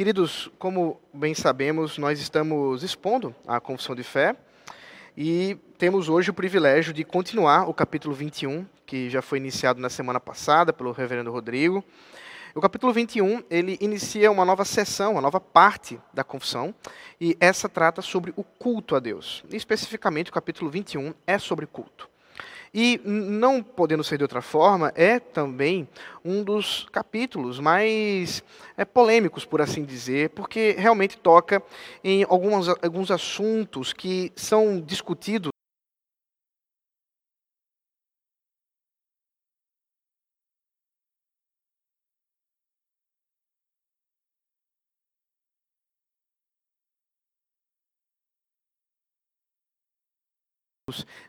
Queridos, como bem sabemos, nós estamos expondo a confissão de fé e temos hoje o privilégio de continuar o capítulo 21, que já foi iniciado na semana passada pelo reverendo Rodrigo. O capítulo 21, ele inicia uma nova sessão, uma nova parte da confissão, e essa trata sobre o culto a Deus. E especificamente o capítulo 21 é sobre culto. E, não podendo ser de outra forma, é também um dos capítulos mais é, polêmicos, por assim dizer, porque realmente toca em alguns, alguns assuntos que são discutidos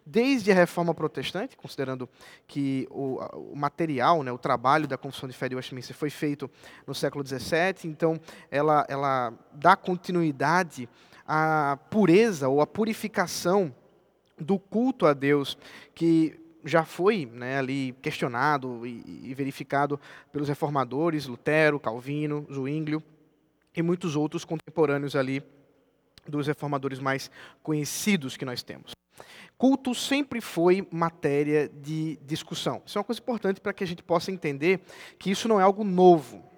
desde a Reforma Protestante, considerando que o, o, material, né, o trabalho da Confissão de Fé de Westminster foi feito no século XVII, então ela, ela dá continuidade à pureza ou à purificação do culto a Deus que já foi né, ali questionado e, e verificado pelos reformadores, Lutero, Calvino, Zwinglio e muitos outros contemporâneos ali dos reformadores mais conhecidos que nós temos. Culto sempre foi matéria de discussão. Isso é uma coisa importante para que a gente possa entender que isso não é algo novo.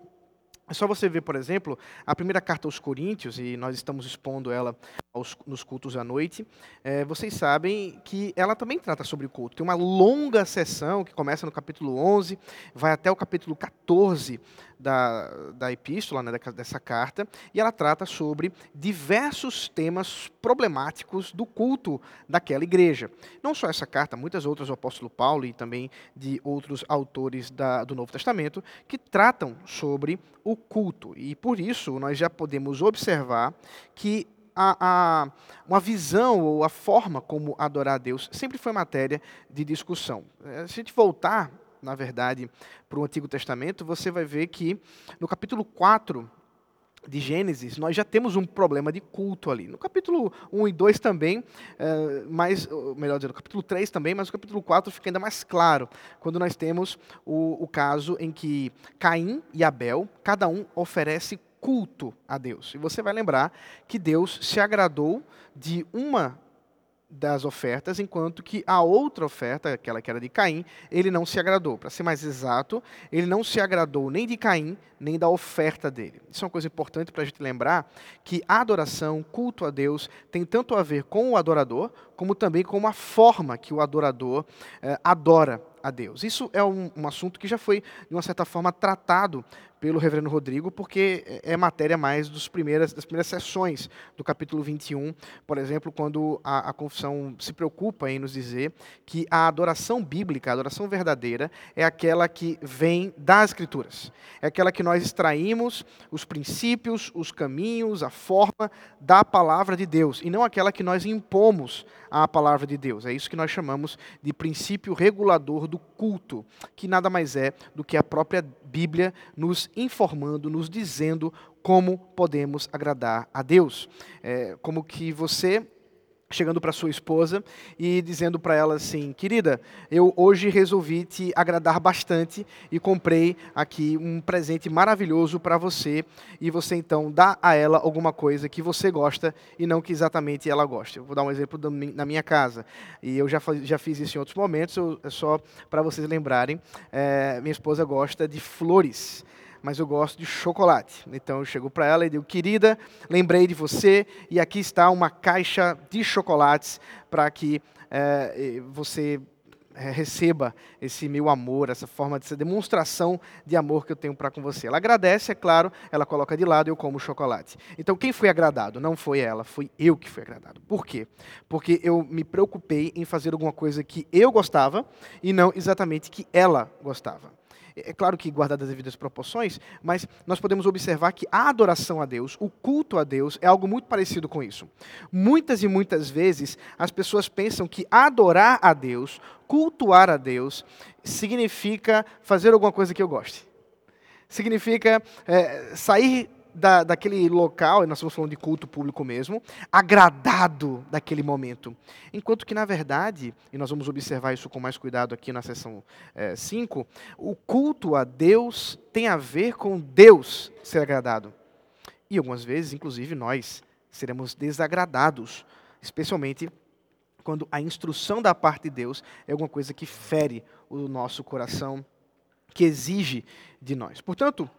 É só você ver, por exemplo, a primeira carta aos Coríntios, e nós estamos expondo ela aos, nos cultos à noite. É, vocês sabem que ela também trata sobre culto. Tem uma longa sessão que começa no capítulo 11, vai até o capítulo 14 da, da epístola, né, dessa carta, e ela trata sobre diversos temas problemáticos do culto daquela igreja. Não só essa carta, muitas outras do apóstolo Paulo e também de outros autores da, do Novo Testamento que tratam sobre o culto. E por isso nós já podemos observar que a, a, uma visão ou a forma como adorar a Deus sempre foi matéria de discussão. Se a gente voltar na verdade, para o Antigo Testamento, você vai ver que no capítulo 4 de Gênesis, nós já temos um problema de culto ali. No capítulo 1 e 2 também, é, mas, melhor dizendo, no capítulo 3 também, mas no capítulo 4 fica ainda mais claro, quando nós temos o, o caso em que Caim e Abel, cada um oferece culto a Deus. E você vai lembrar que Deus se agradou de uma das ofertas, enquanto que a outra oferta, aquela que era de Caim, ele não se agradou. Para ser mais exato, ele não se agradou nem de Caim, nem da oferta dele. Isso é uma coisa importante para a gente lembrar que a adoração, culto a Deus, tem tanto a ver com o adorador, como também com a forma que o adorador eh, adora a Deus. Isso é um, um, assunto que já foi, de uma certa forma, tratado pelo reverendo Rodrigo, porque é, é matéria mais dos primeiras, das primeiras sessões do capítulo 21, por exemplo, quando a, a confissão se preocupa em nos dizer que a adoração bíblica, a adoração verdadeira, é aquela que vem das Escrituras. É aquela que nós extraímos os princípios, os caminhos, a forma da palavra de Deus, e não aquela que nós impomos à palavra de Deus. É isso que nós chamamos de princípio regulador do culto, que nada mais é do que a própria Bíblia nos informando, nos dizendo como podemos agradar a Deus. É, como que você chegando para sua esposa e dizendo para ela assim: "Querida, eu hoje resolvi te agradar bastante e comprei aqui um presente maravilhoso para você e você então dá a ela alguma coisa que você gosta e não que exatamente ela gosta". Eu vou dar um exemplo na minha casa e eu já já fiz isso em outros momentos, é só para vocês lembrarem. É, minha esposa gosta de flores mas eu gosto de chocolate. Então eu chego para ela e digo, querida, lembrei de você e aqui está uma caixa de chocolates para que é, você é, receba esse meu amor, essa forma de demonstração de amor que eu tenho para com você. Ela agradece, é claro, ela coloca de lado e eu como chocolate. Então quem foi agradado? Não foi ela, fui eu que fui agradado. Por quê? Porque eu me preocupei em fazer alguma coisa que eu gostava e não exatamente que ela gostava. É, claro que guardadas as devidas proporções, mas nós podemos observar que a adoração a Deus, o culto a Deus, é algo muito parecido com isso. Muitas e muitas vezes as pessoas pensam que adorar a Deus, cultuar a Deus, significa fazer alguma coisa que eu goste. Significa é, sair da, daquele local, e nós estamos falando de culto público mesmo, agradado daquele momento. Enquanto que, na verdade, e nós vamos observar isso com mais cuidado aqui na sessão 5, é, o culto a Deus tem a ver com Deus ser agradado. E algumas vezes, inclusive, nós seremos desagradados, especialmente quando a instrução da parte de Deus é alguma coisa que fere o nosso coração, que exige de nós. Portanto,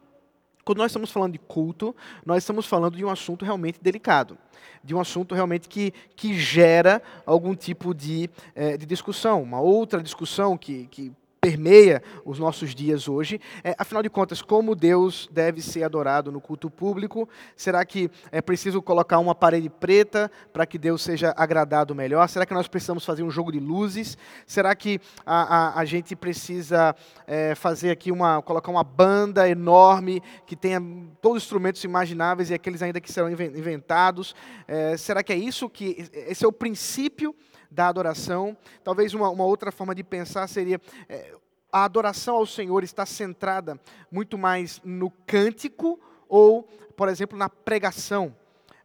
quando nós estamos falando de culto, nós estamos falando de um assunto realmente delicado, de um assunto realmente que, que gera algum tipo de, é, de discussão. Uma outra discussão que, que permeia os nossos dias hoje. É, afinal de contas, como Deus deve ser adorado no culto público? Será que é preciso colocar uma parede preta para que Deus seja agradado melhor? Será que nós precisamos fazer um jogo de luzes? Será que a, a, a gente precisa é, fazer aqui uma, colocar uma banda enorme que tenha todos os instrumentos imagináveis e aqueles ainda que serão inventados? É, será que é isso que esse é o princípio? Da adoração. Talvez uma, uma outra forma de pensar seria: é, a adoração ao Senhor está centrada muito mais no cântico ou, por exemplo, na pregação.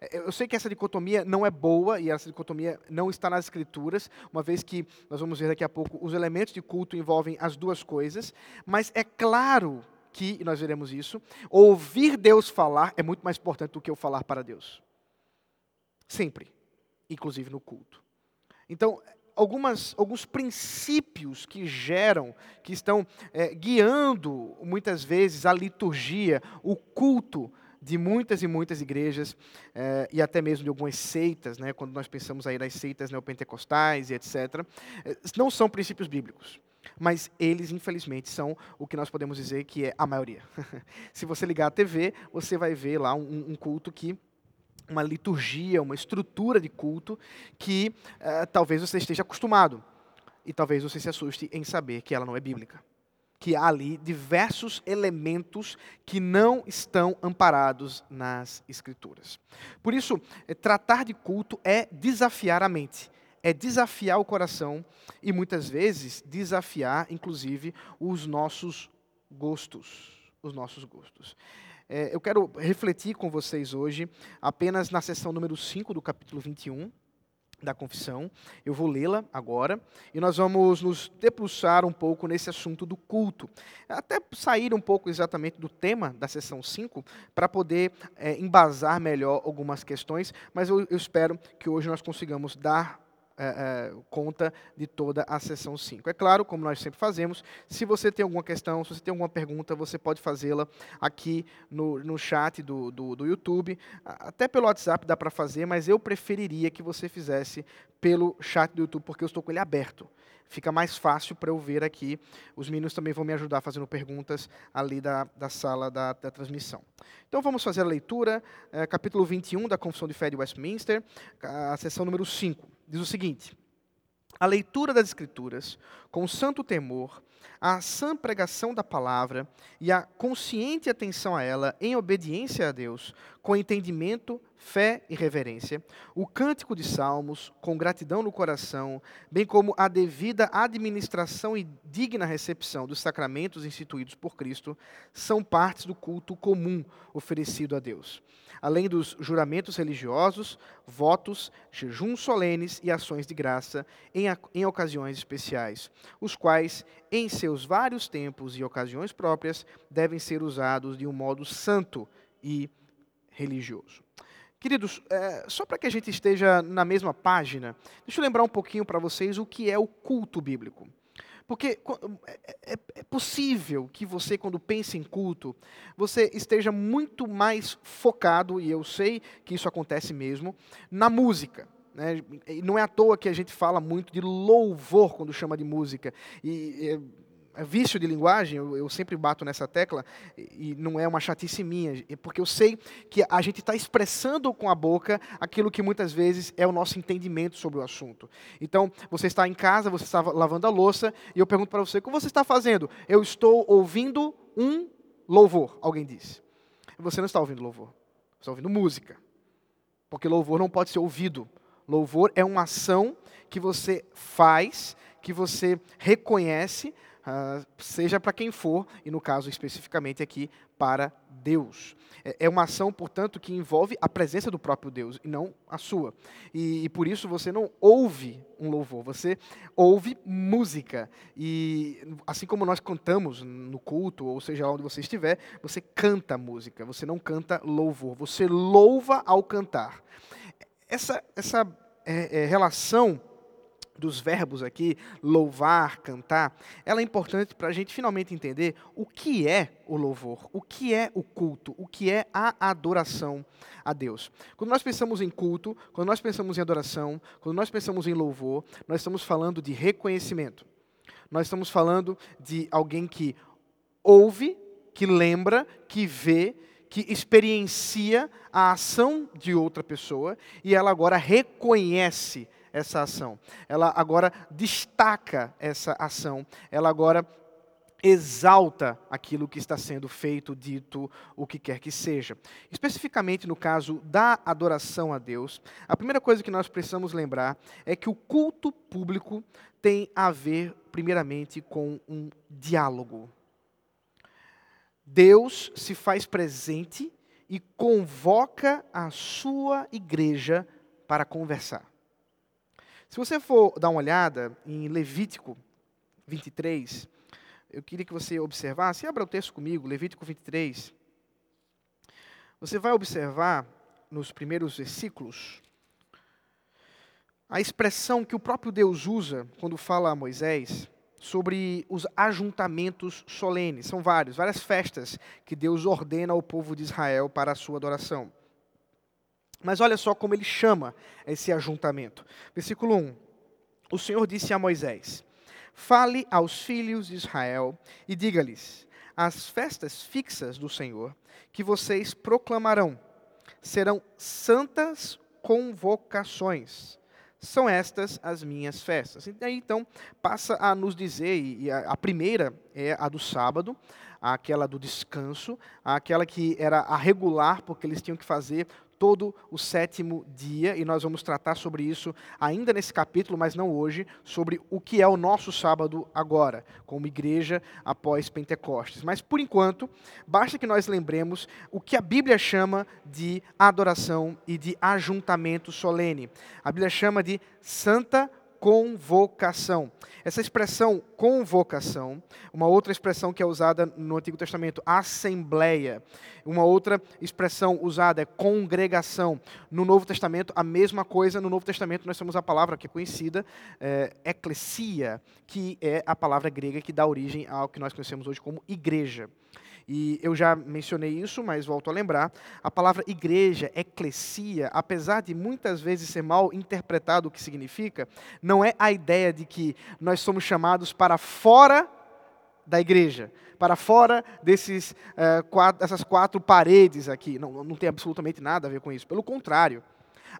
É, eu sei que essa dicotomia não é boa e essa dicotomia não está nas escrituras, uma vez que nós vamos ver daqui a pouco os elementos de culto envolvem as duas coisas, mas é claro que, e nós veremos isso, ouvir Deus falar é muito mais importante do que eu falar para Deus. Sempre, inclusive no culto. Então, algumas, alguns princípios que geram, que estão é, guiando muitas vezes a liturgia, o culto de muitas e muitas igrejas é, e até mesmo de algumas seitas, né, quando nós pensamos aí nas seitas neopentecostais e etc., é, não são princípios bíblicos. Mas eles, infelizmente, são o que nós podemos dizer que é a maioria. Se você ligar a TV, você vai ver lá um, um culto que uma liturgia, uma estrutura de culto que uh, talvez você esteja acostumado. E talvez você se assuste em saber que ela não é bíblica. Que há ali diversos elementos que não estão amparados nas Escrituras. Por isso, é, tratar de culto é desafiar a mente, é desafiar o coração e muitas vezes desafiar, inclusive, os nossos gostos. Os nossos gostos. É, eu quero refletir com vocês hoje apenas na sessão número 5 do capítulo 21 da confissão. Eu vou lê-la agora e nós vamos nos debruçar um pouco nesse assunto do culto. Até sair um pouco exatamente do tema da sessão 5 para poder é, embasar melhor algumas questões, mas eu, eu espero que hoje nós consigamos dar é, é, conta de toda a sessão 5. É claro, como nós sempre fazemos, se você tem alguma questão, se você tem alguma pergunta, você pode fazê-la aqui no, no chat do, do, do YouTube. Até pelo WhatsApp dá para fazer, mas eu preferiria que você fizesse pelo chat do YouTube, porque eu estou com ele aberto fica mais fácil para eu ver aqui. Os meninos também vão me ajudar fazendo perguntas ali da, da sala da, da transmissão. Então vamos fazer a leitura, é, capítulo 21 da Confissão de Fé de Westminster, a sessão número 5. Diz o seguinte: A leitura das Escrituras, com santo temor, a sã pregação da palavra e a consciente atenção a ela em obediência a Deus, com entendimento, fé e reverência, o cântico de salmos, com gratidão no coração, bem como a devida administração e digna recepção dos sacramentos instituídos por Cristo, são partes do culto comum oferecido a Deus além dos juramentos religiosos, votos, jejuns solenes e ações de graça em, em ocasiões especiais, os quais, em seus vários tempos e ocasiões próprias, devem ser usados de um modo santo e religioso. Queridos, é, só para que a gente esteja na mesma página, deixa eu lembrar um pouquinho para vocês o que é o culto bíblico. Porque é, é, é, possível que você, quando pense em culto, você esteja muito mais focado, e eu sei que isso acontece mesmo, na música. Né? não é à toa que a gente fala muito de louvor quando chama de música. E, vício de linguagem, eu, sempre bato nessa tecla, e não é uma chatice minha, é porque eu sei que a gente está expressando com a boca aquilo que muitas vezes é o nosso entendimento sobre o assunto. Então, você está em casa, você está lavando a louça, e eu pergunto para você, o que você está fazendo? Eu estou ouvindo um louvor, alguém disse. Você não está ouvindo louvor, você está ouvindo música. Porque louvor não pode ser ouvido. Louvor é uma ação que você faz, que você reconhece, uh, seja para quem for, e no caso especificamente aqui, para Deus. É, é uma ação, portanto, que envolve a presença do próprio Deus e não a sua. E, e, por isso você não ouve um louvor, você ouve música. E assim como nós cantamos no culto, ou seja, onde você estiver, você canta música, você não canta louvor, você louva ao cantar. Essa, essa é, é, relação dos verbos aqui, louvar, cantar, ela é importante para a gente finalmente entender o que é o louvor, o que é o culto, o que é a adoração a Deus. Quando nós pensamos em culto, quando nós pensamos em adoração, quando nós pensamos em louvor, nós estamos falando de reconhecimento. Nós estamos falando de alguém que ouve, que lembra, que vê, que experiencia a ação de outra pessoa e ela agora reconhece essa ação. Ela agora destaca essa ação. Ela agora exalta aquilo que está sendo feito, dito, o que quer que seja. Especificamente no caso da adoração a Deus, a primeira coisa que nós precisamos lembrar é que o culto público tem a ver, primeiramente, com um diálogo. Deus se faz presente e convoca a sua igreja para conversar. Se você for dar uma olhada em Levítico 23, eu queria que você observasse, abra o texto comigo, Levítico 23. Você vai observar nos primeiros versículos a expressão que o próprio Deus usa quando fala a Moisés sobre os ajuntamentos solenes. São vários, várias festas que Deus ordena ao povo de Israel para a sua adoração. Mas olha só como ele chama esse ajuntamento. Versículo 1. O Senhor disse a Moisés: Fale aos filhos de Israel e diga-lhes: As festas fixas do Senhor que vocês proclamarão serão santas convocações. São estas as minhas festas. E daí então passa a nos dizer, e a, a primeira é a do sábado, aquela do descanso, aquela que era a regular, porque eles tinham que fazer todo o sétimo dia, e nós vamos tratar sobre isso ainda nesse capítulo, mas não hoje, sobre o que é o nosso sábado agora, como igreja após Pentecostes. Mas, por enquanto, basta que nós lembremos o que a Bíblia chama de adoração e de ajuntamento solene. A Bíblia chama de santa convocação. Essa expressão convocação, uma outra expressão que é usada no Antigo Testamento, assembleia. Uma outra expressão usada é congregação. No Novo Testamento, a mesma coisa. No Novo Testamento, nós temos a palavra que é conhecida, é, eclesia, que é a palavra grega que dá origem ao que nós conhecemos hoje como igreja. E eu já mencionei isso, mas volto a lembrar. A palavra igreja, eclesia, apesar de muitas vezes ser mal interpretado o que significa, não é a ideia de que nós somos chamados para fora da igreja, para fora desses, uh, quatro, dessas quatro paredes aqui. Não, não tem absolutamente nada a ver com isso. Pelo contrário.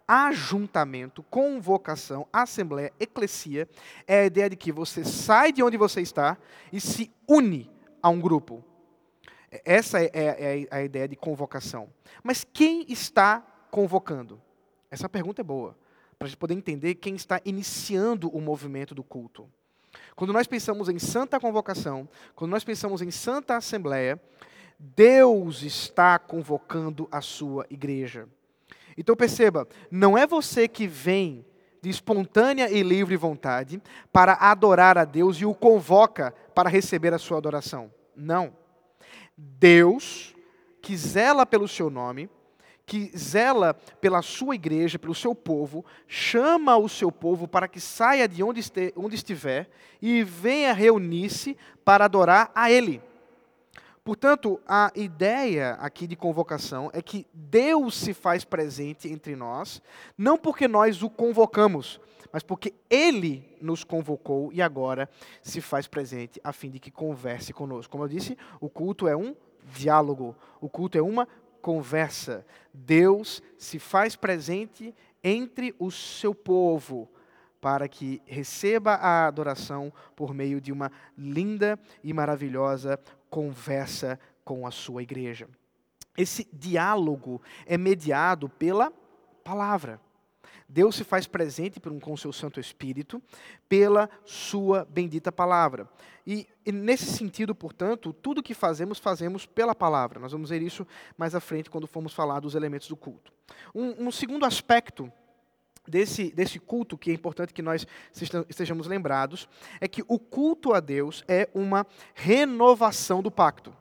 Ajuntamento, convocação, assembleia, eclesia é a ideia de que você sai de onde você está e se une a um grupo. Essa é, é, é a ideia de convocação. Mas quem está convocando? Essa pergunta é boa, para a gente poder entender quem está iniciando o movimento do culto. Quando nós pensamos em santa convocação, quando nós pensamos em santa assembleia, Deus está convocando a sua igreja. Então perceba, não é você que vem de espontânea e livre vontade para adorar a Deus e o convoca para receber a sua adoração. Não. Deus, que zela pelo seu nome, que zela pela sua igreja, pelo seu povo, chama o seu povo para que saia de onde, este, onde estiver e venha reunir-se para adorar a Ele. Portanto, a ideia aqui de convocação é que Deus se faz presente entre nós, não porque nós o convocamos, mas porque Ele nos convocou e agora se faz presente a fim de que converse conosco. Como eu disse, o culto é um diálogo, o culto é uma conversa. Deus se faz presente entre o seu povo para que receba a adoração por meio de uma linda e maravilhosa conversa com a sua igreja. Esse diálogo é mediado pela palavra. Deus se faz presente com o seu Santo Espírito pela sua bendita palavra. E, e, nesse sentido, portanto, tudo que fazemos, fazemos pela palavra. Nós vamos ver isso mais à frente quando formos falar dos elementos do culto. Um, um segundo aspecto desse, desse culto que é importante que nós estejamos lembrados é que o culto a Deus é uma renovação do pacto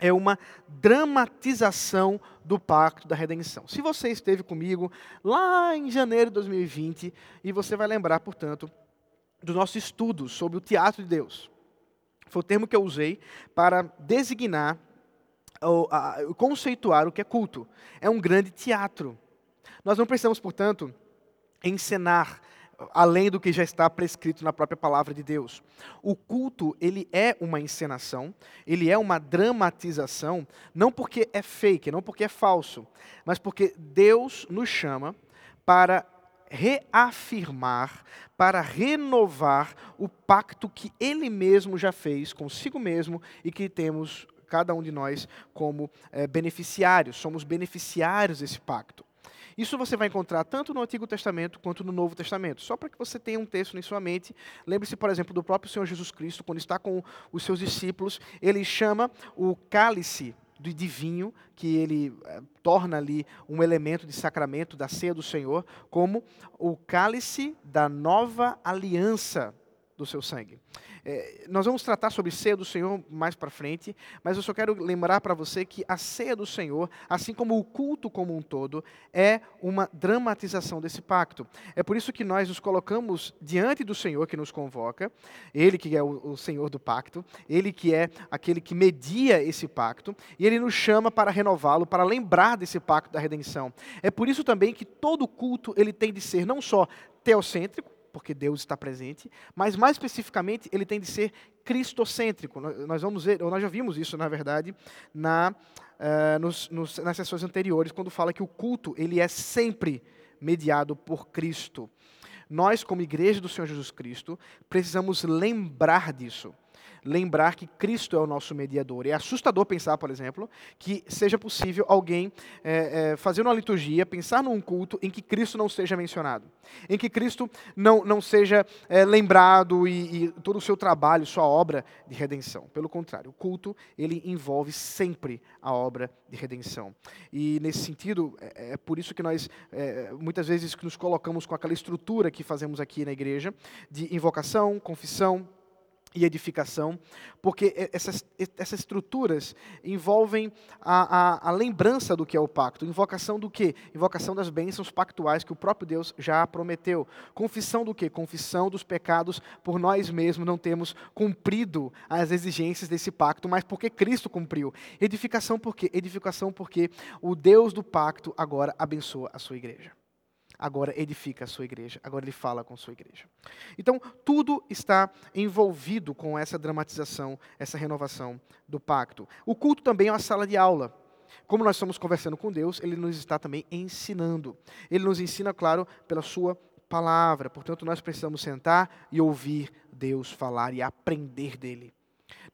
é uma dramatização do pacto da redenção. Se você esteve comigo lá em janeiro de 2020, e você vai lembrar, portanto, do nosso estudo sobre o teatro de Deus. Foi o termo que eu usei para designar ou conceituar o que é culto. É um grande teatro. Nós não precisamos, portanto, encenar além do que já está prescrito na própria palavra de Deus. O culto, ele é uma encenação, ele é uma dramatização, não porque é fake, não porque é falso, mas porque Deus nos chama para reafirmar, para renovar o pacto que ele mesmo já fez consigo mesmo e que temos cada um de nós como é, beneficiários, somos beneficiários desse pacto. Isso você vai encontrar tanto no Antigo Testamento quanto no Novo Testamento. Só para que você tenha um texto em sua mente, lembre-se, por exemplo, do próprio Senhor Jesus Cristo, quando está com os seus discípulos, ele chama o cálice do divino, que ele eh, torna ali um elemento de sacramento da ceia do Senhor, como o cálice da nova aliança do seu sangue. É, nós vamos tratar sobre ceia do Senhor mais para frente, mas eu só quero lembrar para você que a ceia do Senhor, assim como o culto como um todo, é uma dramatização desse pacto. É por isso que nós nos colocamos diante do Senhor que nos convoca, Ele que é o, o Senhor do pacto, Ele que é aquele que media esse pacto, e Ele nos chama para renová-lo, para lembrar desse pacto da redenção. É por isso também que todo culto ele tem de ser não só teocêntrico, porque Deus está presente, mas mais especificamente ele tem de ser cristocêntrico. Nós vamos ver, ou nós já vimos isso, na verdade, na, uh, nos, nos, nas sessões anteriores, quando fala que o culto ele é sempre mediado por Cristo. Nós, como igreja do Senhor Jesus Cristo, precisamos lembrar disso lembrar que Cristo é o nosso mediador. É assustador pensar, por exemplo, que seja possível alguém é, é, fazer uma liturgia, pensar num culto em que Cristo não seja mencionado, em que Cristo não, não seja é, lembrado e, e, todo o seu trabalho, sua obra de redenção. Pelo contrário, o culto ele envolve sempre a obra de redenção. E nesse sentido, é, é por isso que nós é, muitas vezes nos colocamos com aquela estrutura que fazemos aqui na igreja de invocação, confissão, e edificação, porque essas, essas estruturas envolvem a, a, a, lembrança do que é o pacto. Invocação do que? Invocação das bênçãos pactuais que o próprio Deus já prometeu. Confissão do que? Confissão dos pecados por nós mesmos não temos cumprido as exigências desse pacto, mas porque Cristo cumpriu. Edificação por quê? Edificação porque o Deus do pacto agora abençoa a sua igreja agora edifica a sua igreja, agora ele fala com sua igreja. Então, tudo está envolvido com essa dramatização, essa renovação do pacto. O culto também é uma sala de aula. Como nós estamos conversando com Deus, ele nos está também ensinando. Ele nos ensina, claro, pela sua palavra. Portanto, nós precisamos sentar e ouvir Deus falar e aprender dele.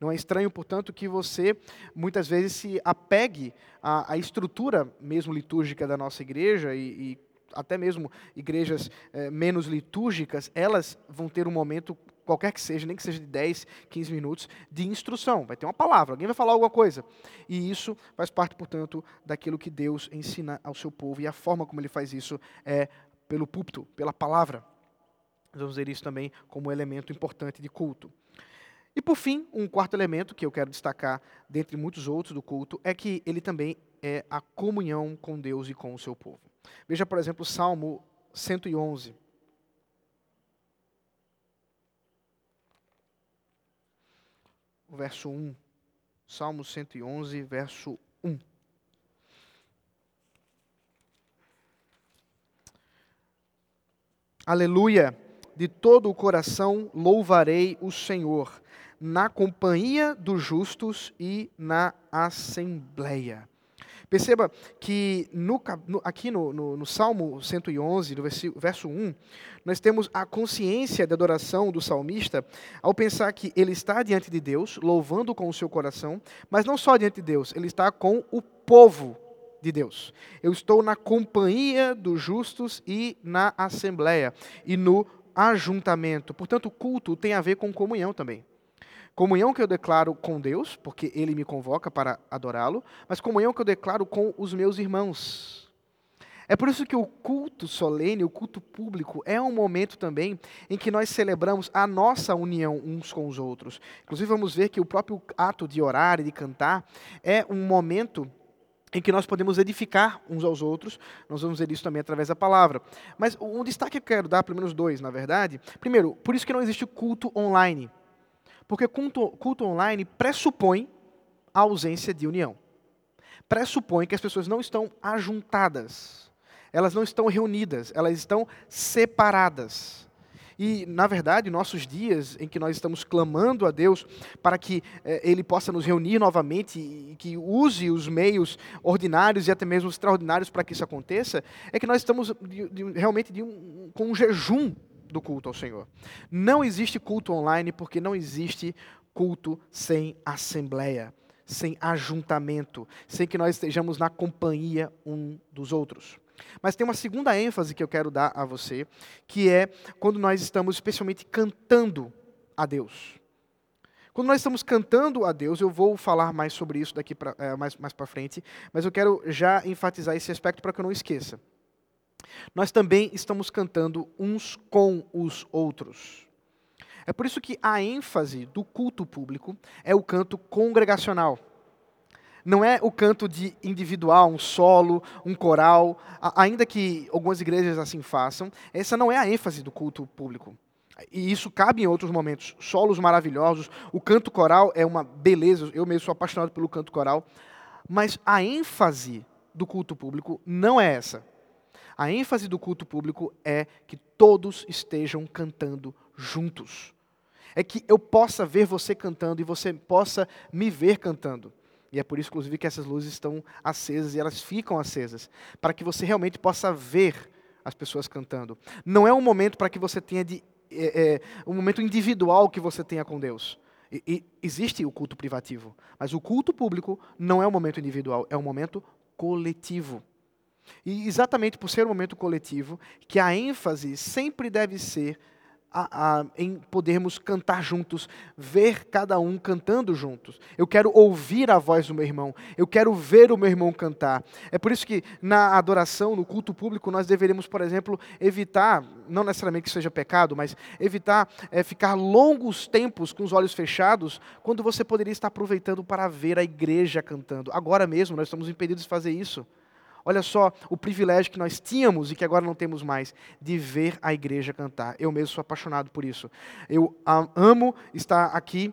Não é estranho, portanto, que você muitas vezes se apegue à, à estrutura mesmo litúrgica da nossa igreja e, e até mesmo igrejas é, menos litúrgicas, elas vão ter um momento, qualquer que seja, nem que seja de 10, 15 minutos, de instrução. Vai ter uma palavra, alguém vai falar alguma coisa. E isso faz parte, portanto, daquilo que Deus ensina ao seu povo. E a forma como ele faz isso é pelo púlpito, pela palavra. vamos ver isso também como elemento importante de culto. E por fim, um quarto elemento que eu quero destacar, dentre muitos outros do culto, é que ele também é a comunhão com Deus e com o seu povo. Veja, por exemplo, o Salmo 111. O verso 1. Salmo 111, verso 1. Aleluia! De todo o coração louvarei o Senhor, na companhia dos justos e na assembleia. Perceba que no, aqui no, no, no, Salmo 111, no verso 1, nós temos a consciência da adoração do salmista ao pensar que ele está diante de Deus, louvando com o seu coração, mas não só diante de Deus, ele está com o povo de Deus. Eu estou na companhia dos justos e na assembleia e no ajuntamento. Portanto, culto tem a ver com comunhão também. Comunhão que eu declaro com Deus, porque Ele me convoca para adorá-lo, mas comunhão que eu declaro com os meus irmãos. É por isso que o culto solene, o culto público, é um momento também em que nós celebramos a nossa união uns com os outros. Inclusive, vamos ver que o próprio ato de orar e de cantar é um momento em que nós podemos edificar uns aos outros. Nós vamos ver isso também através da palavra. Mas um destaque que eu quero dar, pelo menos dois, na verdade. Primeiro, por isso que não existe culto online. Porque culto, culto online pressupõe a ausência de união. Pressupõe que as pessoas não estão ajuntadas. Elas não estão reunidas, elas estão separadas. E, na verdade, nossos dias em que nós estamos clamando a Deus para que eh, Ele possa nos reunir novamente e que use os meios ordinários e até mesmo extraordinários para que isso aconteça, é que nós estamos de, de, realmente de um, com um jejum do culto ao Senhor. Não existe culto online porque não existe culto sem assembleia, sem ajuntamento, sem que nós estejamos na companhia um dos outros. Mas tem uma segunda ênfase que eu quero dar a você, que é quando nós estamos especialmente cantando a Deus. Quando nós estamos cantando a Deus, eu vou falar mais sobre isso daqui pra, é, mais, mais para frente, mas eu quero já enfatizar esse aspecto para que eu não esqueça. Nós também estamos cantando uns com os outros. É por isso que a ênfase do culto público é o canto congregacional não é o canto de individual, um solo, um coral, ainda que algumas igrejas assim façam, essa não é a ênfase do culto público. E isso cabe em outros momentos, solos maravilhosos, o canto coral é uma beleza, eu mesmo sou apaixonado pelo canto coral, mas a ênfase do culto público não é essa. A ênfase do culto público é que todos estejam cantando juntos. É que eu possa ver você cantando e você possa me ver cantando. E é por isso, inclusive, que essas luzes estão acesas e elas ficam acesas, para que você realmente possa ver as pessoas cantando. Não é um momento para que você tenha de, é, é, um momento individual que você tenha com Deus. E, e, existe o culto privativo, mas o culto público não é um momento individual, é um momento coletivo. E exatamente por ser um momento coletivo, que a ênfase sempre deve ser a, a, em podermos cantar juntos, ver cada um cantando juntos. Eu quero ouvir a voz do meu irmão, eu quero ver o meu irmão cantar. É por isso que na adoração, no culto público, nós deveríamos, por exemplo, evitar, não necessariamente que seja pecado, mas evitar é, ficar longos tempos com os olhos fechados, quando você poderia estar aproveitando para ver a igreja cantando. Agora mesmo nós estamos impedidos de fazer isso. Olha só o privilégio que nós tínhamos e que agora não temos mais, de ver a igreja cantar. Eu mesmo sou apaixonado por isso. Eu amo estar aqui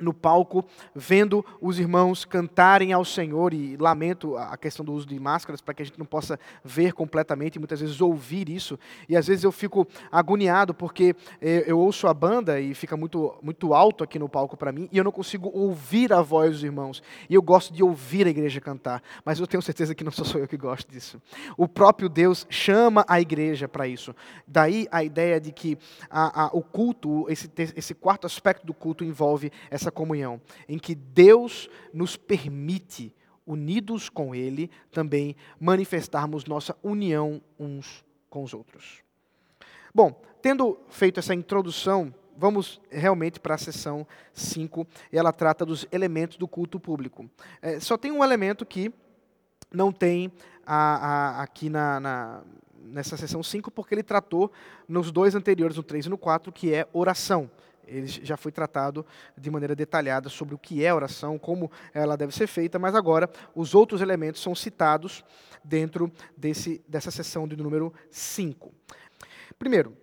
no palco, vendo os irmãos cantarem ao Senhor, e lamento a questão do uso de máscaras, para que a gente não possa ver completamente, e muitas vezes ouvir isso, e às vezes eu fico agoniado, porque eh, eu ouço a banda, e fica muito, muito alto aqui no palco para mim, e eu não consigo ouvir a voz dos irmãos, e eu gosto de ouvir a igreja cantar, mas eu tenho certeza que não sou só eu que gosto disso. O próprio Deus chama a igreja para isso. Daí a ideia de que a, a, o culto, esse, esse quarto aspecto do culto envolve essa essa comunhão, em que Deus nos permite, unidos com Ele, também manifestarmos nossa união uns com os outros. Bom, tendo feito essa introdução, vamos realmente para a sessão 5, e ela trata dos elementos do culto público. É, só tem um elemento que não tem a, a, aqui na, na, nessa sessão 5, porque ele tratou nos dois anteriores, no 3 e no 4, que é oração ele já foi tratado de maneira detalhada sobre o que é oração, como ela deve ser feita, mas agora os outros elementos são citados dentro desse, dessa sessão de número 5. Primeiro,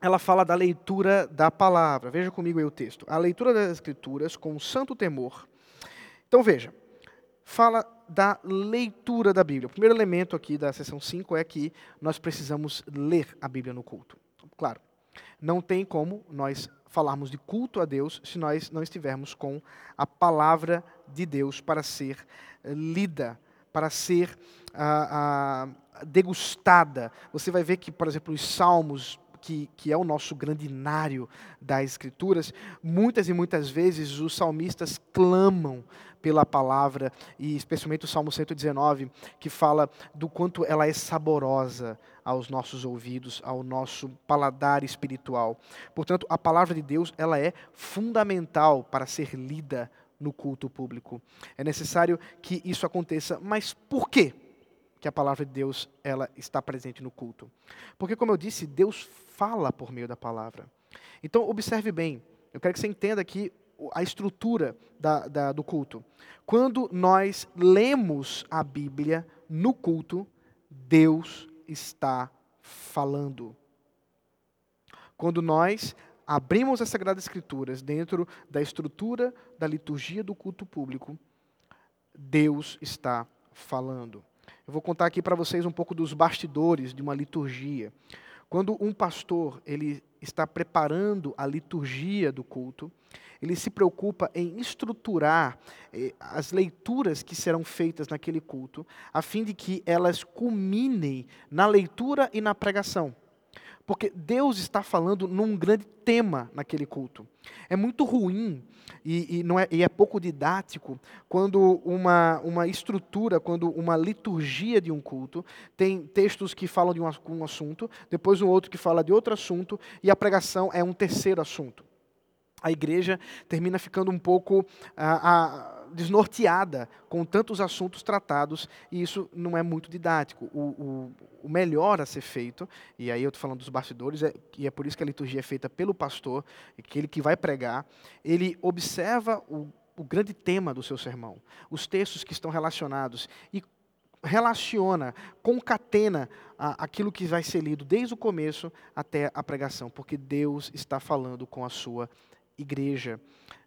ela fala da leitura da palavra. Veja comigo aí o texto. A leitura das Escrituras com santo temor. Então veja, fala da leitura da Bíblia. O primeiro elemento aqui da sessão 5 é que nós precisamos ler a Bíblia no culto. Claro, não tem como nós falarmos de culto a Deus se nós não estivermos com a palavra de Deus para ser eh, lida, para ser ah, ah, degustada. Você vai ver que, por exemplo, os salmos, que, que é o nosso grandinário das Escrituras, muitas e muitas vezes os salmistas clamam pela palavra, e especialmente o Salmo 119, que fala do quanto ela é saborosa aos nossos ouvidos, ao nosso paladar espiritual. Portanto, a palavra de Deus, ela é fundamental para ser lida no culto público. É necessário que isso aconteça, mas por quê? Que a palavra de Deus ela está presente no culto. Porque, como eu disse, Deus fala por meio da palavra. Então, observe bem, eu quero que você entenda aqui a estrutura da, da, do culto. Quando nós lemos a Bíblia no culto, Deus está falando. Quando nós abrimos as Sagradas Escrituras dentro da estrutura da liturgia do culto público, Deus está falando. Eu vou contar aqui para vocês um pouco dos bastidores de uma liturgia. Quando um pastor ele está preparando a liturgia do culto, ele se preocupa em estruturar eh, as leituras que serão feitas naquele culto, a fim de que elas culminem na leitura e na pregação. Porque Deus está falando num grande tema naquele culto. É muito ruim e, e, não é, e é pouco didático quando uma, uma estrutura, quando uma liturgia de um culto tem textos que falam de um, um assunto, depois um outro que fala de outro assunto, e a pregação é um terceiro assunto. A igreja termina ficando um pouco. Ah, desnorteada com tantos assuntos tratados e isso não é muito didático. O, o, o melhor a ser feito, e aí eu estou falando dos bastidores, é, e é por isso que a liturgia é feita pelo pastor, aquele que vai pregar, ele observa o, o grande tema do seu sermão, os textos que estão relacionados e relaciona, concatena aquilo que vai ser lido desde o começo até a pregação, porque Deus está falando com a sua igreja.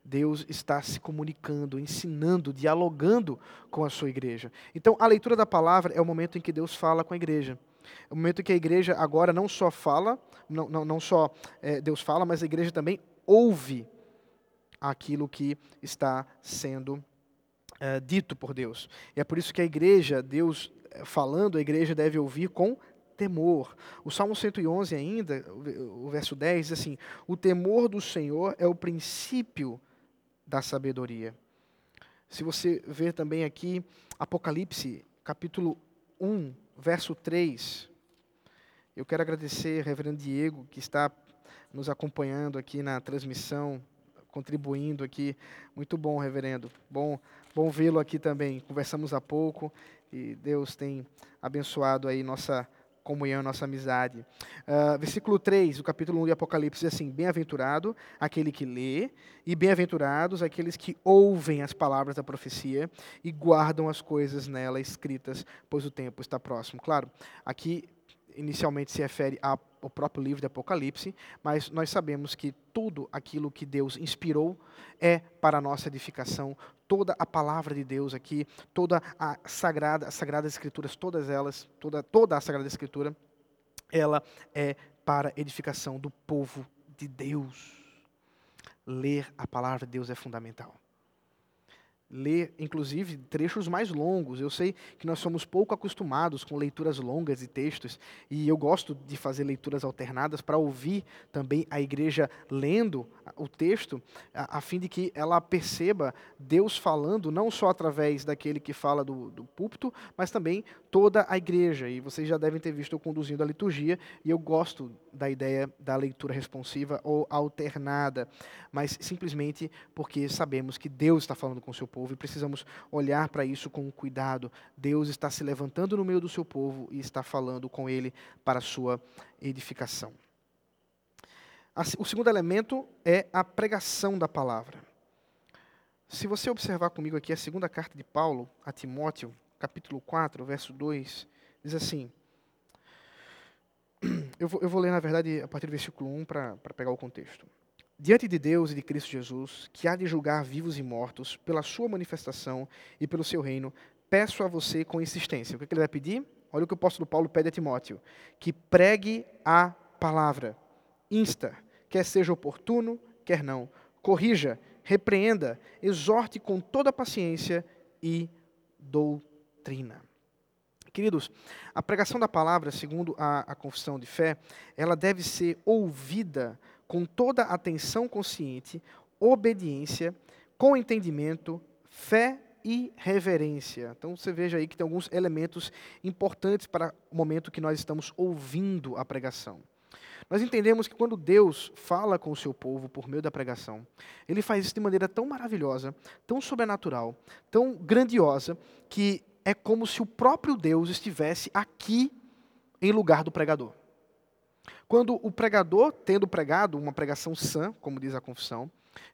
Deus está se comunicando, ensinando, dialogando com a sua igreja. Então, a leitura da palavra é o momento em que Deus fala com a igreja. É o momento em que a igreja agora não só fala, não, não, não só é, Deus fala, mas a igreja também ouve aquilo que está sendo é, dito por Deus. E é por isso que a igreja, Deus é, falando, a igreja deve ouvir com temor. O Salmo 111 ainda, o verso 10, diz assim: O temor do Senhor é o princípio da sabedoria. Se você ver também aqui Apocalipse, capítulo 1, verso 3, eu quero agradecer reverendo Diego, que está nos acompanhando aqui na transmissão, contribuindo aqui. Muito bom, reverendo. Bom, bom vê-lo aqui também. Conversamos há pouco e Deus tem abençoado aí nossa comunhão, nossa amizade. Uh, versículo 3 do capítulo 1 de Apocalipse diz assim: Bem-aventurado aquele que lê, e bem-aventurados aqueles que ouvem as palavras da profecia e guardam as coisas nela escritas, pois o tempo está próximo. Claro, aqui inicialmente se refere ao próprio livro de Apocalipse, mas nós sabemos que tudo aquilo que Deus inspirou é para a nossa edificação, toda a palavra de Deus aqui, toda a sagrada, as sagradas escrituras, todas elas, toda, toda a sagrada escritura, ela é para edificação do povo de Deus. Ler a palavra de Deus é fundamental ler, inclusive, trechos mais longos. Eu sei que nós somos pouco acostumados com leituras longas de textos, e eu gosto de fazer leituras alternadas para ouvir também a igreja lendo o texto, a, a, fim de que ela perceba Deus falando, não só através daquele que fala do, do púlpito, mas também toda a igreja. E vocês já devem ter visto eu conduzindo a liturgia, e eu gosto da ideia da leitura responsiva ou alternada, mas simplesmente porque sabemos que Deus está falando com o seu povo e precisamos olhar para isso com cuidado. Deus está se levantando no meio do seu povo e está falando com ele para a sua edificação. O segundo elemento é a pregação da palavra. Se você observar comigo aqui a segunda carta de Paulo a Timóteo, capítulo 4, verso 2, diz assim. Eu vou, eu vou ler, na verdade, a partir do versículo 1 para pegar o contexto. Diante de Deus e de Cristo Jesus, que há de julgar vivos e mortos, pela sua manifestação e pelo seu reino, peço a você com insistência. O que, é que ele vai pedir? Olha o que o apóstolo Paulo pede a Timóteo: que pregue a palavra, insta, quer seja oportuno, quer não, corrija, repreenda, exorte com toda paciência e doutrina. Queridos, a pregação da palavra, segundo a, a confissão de fé, ela deve ser ouvida com toda atenção consciente, obediência, com entendimento, fé e reverência. Então você veja aí que tem alguns elementos importantes para o momento que nós estamos ouvindo a pregação. Nós entendemos que quando Deus fala com o seu povo por meio da pregação, ele faz isso de maneira tão maravilhosa, tão sobrenatural, tão grandiosa, que é como se o próprio Deus estivesse aqui em lugar do pregador. Quando o pregador, tendo pregado uma pregação sã, como diz a confissão,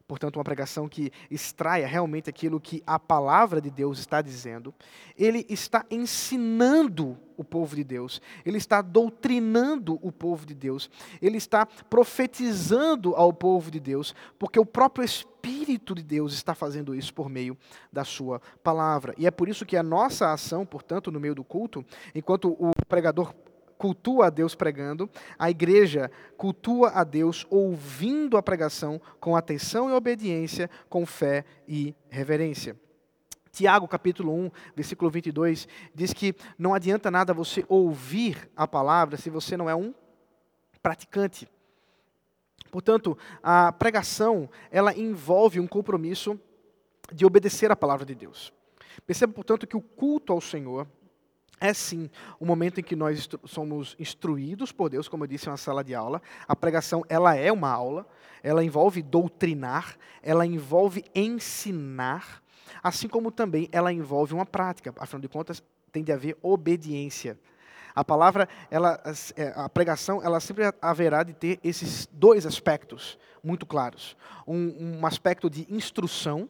portanto, uma pregação que extraia realmente aquilo que a palavra de Deus está dizendo, ele está ensinando o povo de Deus, ele está doutrinando o povo de Deus, ele está profetizando ao povo de Deus, porque o próprio Espírito de Deus está fazendo isso por meio da sua palavra. E é por isso que a nossa ação, portanto, no meio do culto, enquanto o pregador cultua a Deus pregando, a igreja cultua a Deus ouvindo a pregação com atenção e obediência, com fé e reverência. Tiago, capítulo 1, versículo 22, diz que não adianta nada você ouvir a palavra se você não é um praticante. Portanto, a pregação, ela envolve um compromisso de obedecer a palavra de Deus. Perceba, portanto, que o culto ao Senhor é sim o momento em que nós somos instruídos por Deus, como eu disse, é uma sala de aula. A pregação, ela é uma aula, ela envolve doutrinar, ela envolve ensinar, assim como também ela envolve uma prática. Afinal de contas, tem de haver obediência. A palavra, ela, é, a pregação, ela sempre haverá de ter esses dois aspectos muito claros. Um, um aspecto de instrução,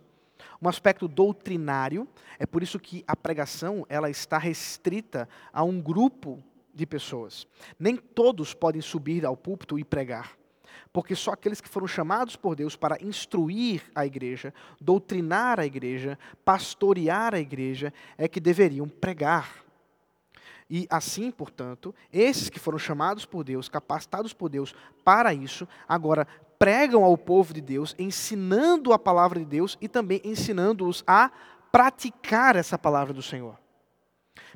um aspecto doutrinário. É por isso que a pregação ela está restrita a um grupo de pessoas. Nem todos podem subir ao púlpito e pregar. Porque só aqueles que foram chamados por Deus para instruir a igreja, doutrinar a igreja, pastorear a igreja, é que deveriam pregar. E assim, portanto, esses que foram chamados por Deus, capacitados por Deus para isso, agora pregam ao povo de Deus, ensinando a palavra de Deus e também ensinando-os a praticar essa palavra do Senhor.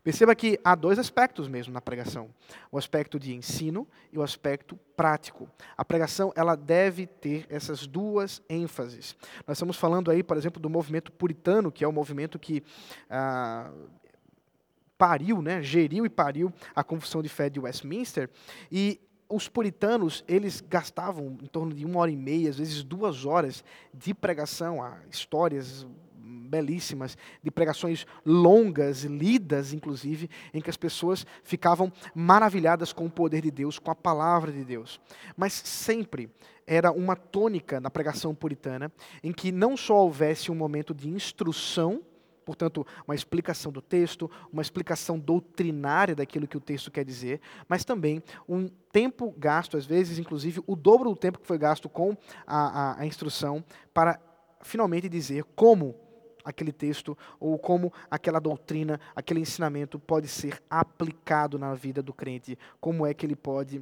Perceba que há dois aspectos mesmo na pregação: o aspecto de ensino e o aspecto prático. A pregação ela deve ter essas duas ênfases. Nós estamos falando aí, por exemplo, do movimento puritano, que é o movimento que ah, pariu, né, geriu e pariu a Confissão de Fé de Westminster, e os puritanos, eles gastavam em torno de uma hora e meia, às vezes duas horas de pregação, há histórias belíssimas, de pregações longas, lidas, inclusive, em que as pessoas ficavam maravilhadas com o poder de Deus, com a palavra de Deus. Mas sempre era uma tônica na pregação puritana, em que não só houvesse um momento de instrução, portanto, uma explicação do texto, uma explicação doutrinária daquilo que o texto quer dizer, mas também um tempo gasto, às vezes, inclusive, o dobro do tempo que foi gasto com a, a, a instrução, para finalmente dizer como aquele texto ou como aquela doutrina, aquele ensinamento pode ser aplicado na vida do crente, como é que ele pode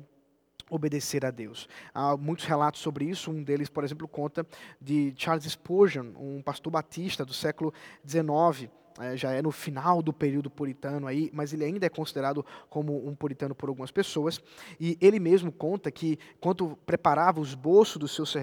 obedecer a Deus. Há muitos relatos sobre isso. Um deles, por exemplo, conta de Charles Spurgeon, um pastor batista do século XIX, é, já é no final do período puritano aí, mas ele ainda é considerado como um puritano por algumas pessoas. E ele mesmo conta que, quando preparava os esboço dos seus,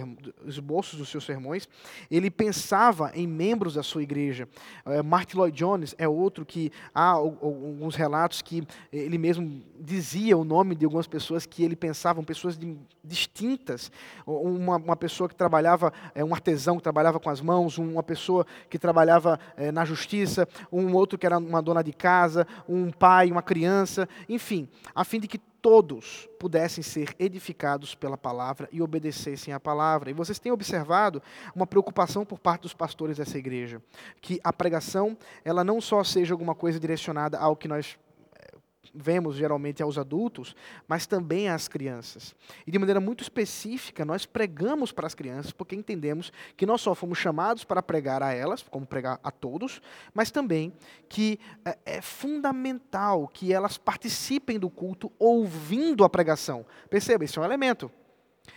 dos seus sermões, ele pensava em membros da sua igreja. É, Martin Lloyd Jones é outro que há alguns relatos que ele mesmo dizia o nome de algumas pessoas que ele pensava, pessoas de, distintas. Uma, uma, pessoa que trabalhava, é, um artesão que trabalhava com as mãos, uma pessoa que trabalhava é, na justiça um outro que era uma dona de casa, um pai, uma criança, enfim, a fim de que todos pudessem ser edificados pela palavra e obedecessem à palavra. E vocês têm observado uma preocupação por parte dos pastores dessa igreja, que a pregação, ela não só seja alguma coisa direcionada ao que nós vemos geralmente aos adultos, mas também às crianças. E de maneira muito específica, nós pregamos para as crianças, porque entendemos que nós só fomos chamados para pregar a elas, como pregar a todos, mas também que é, é fundamental que elas participem do culto ouvindo a pregação. Perceba, isso é um elemento.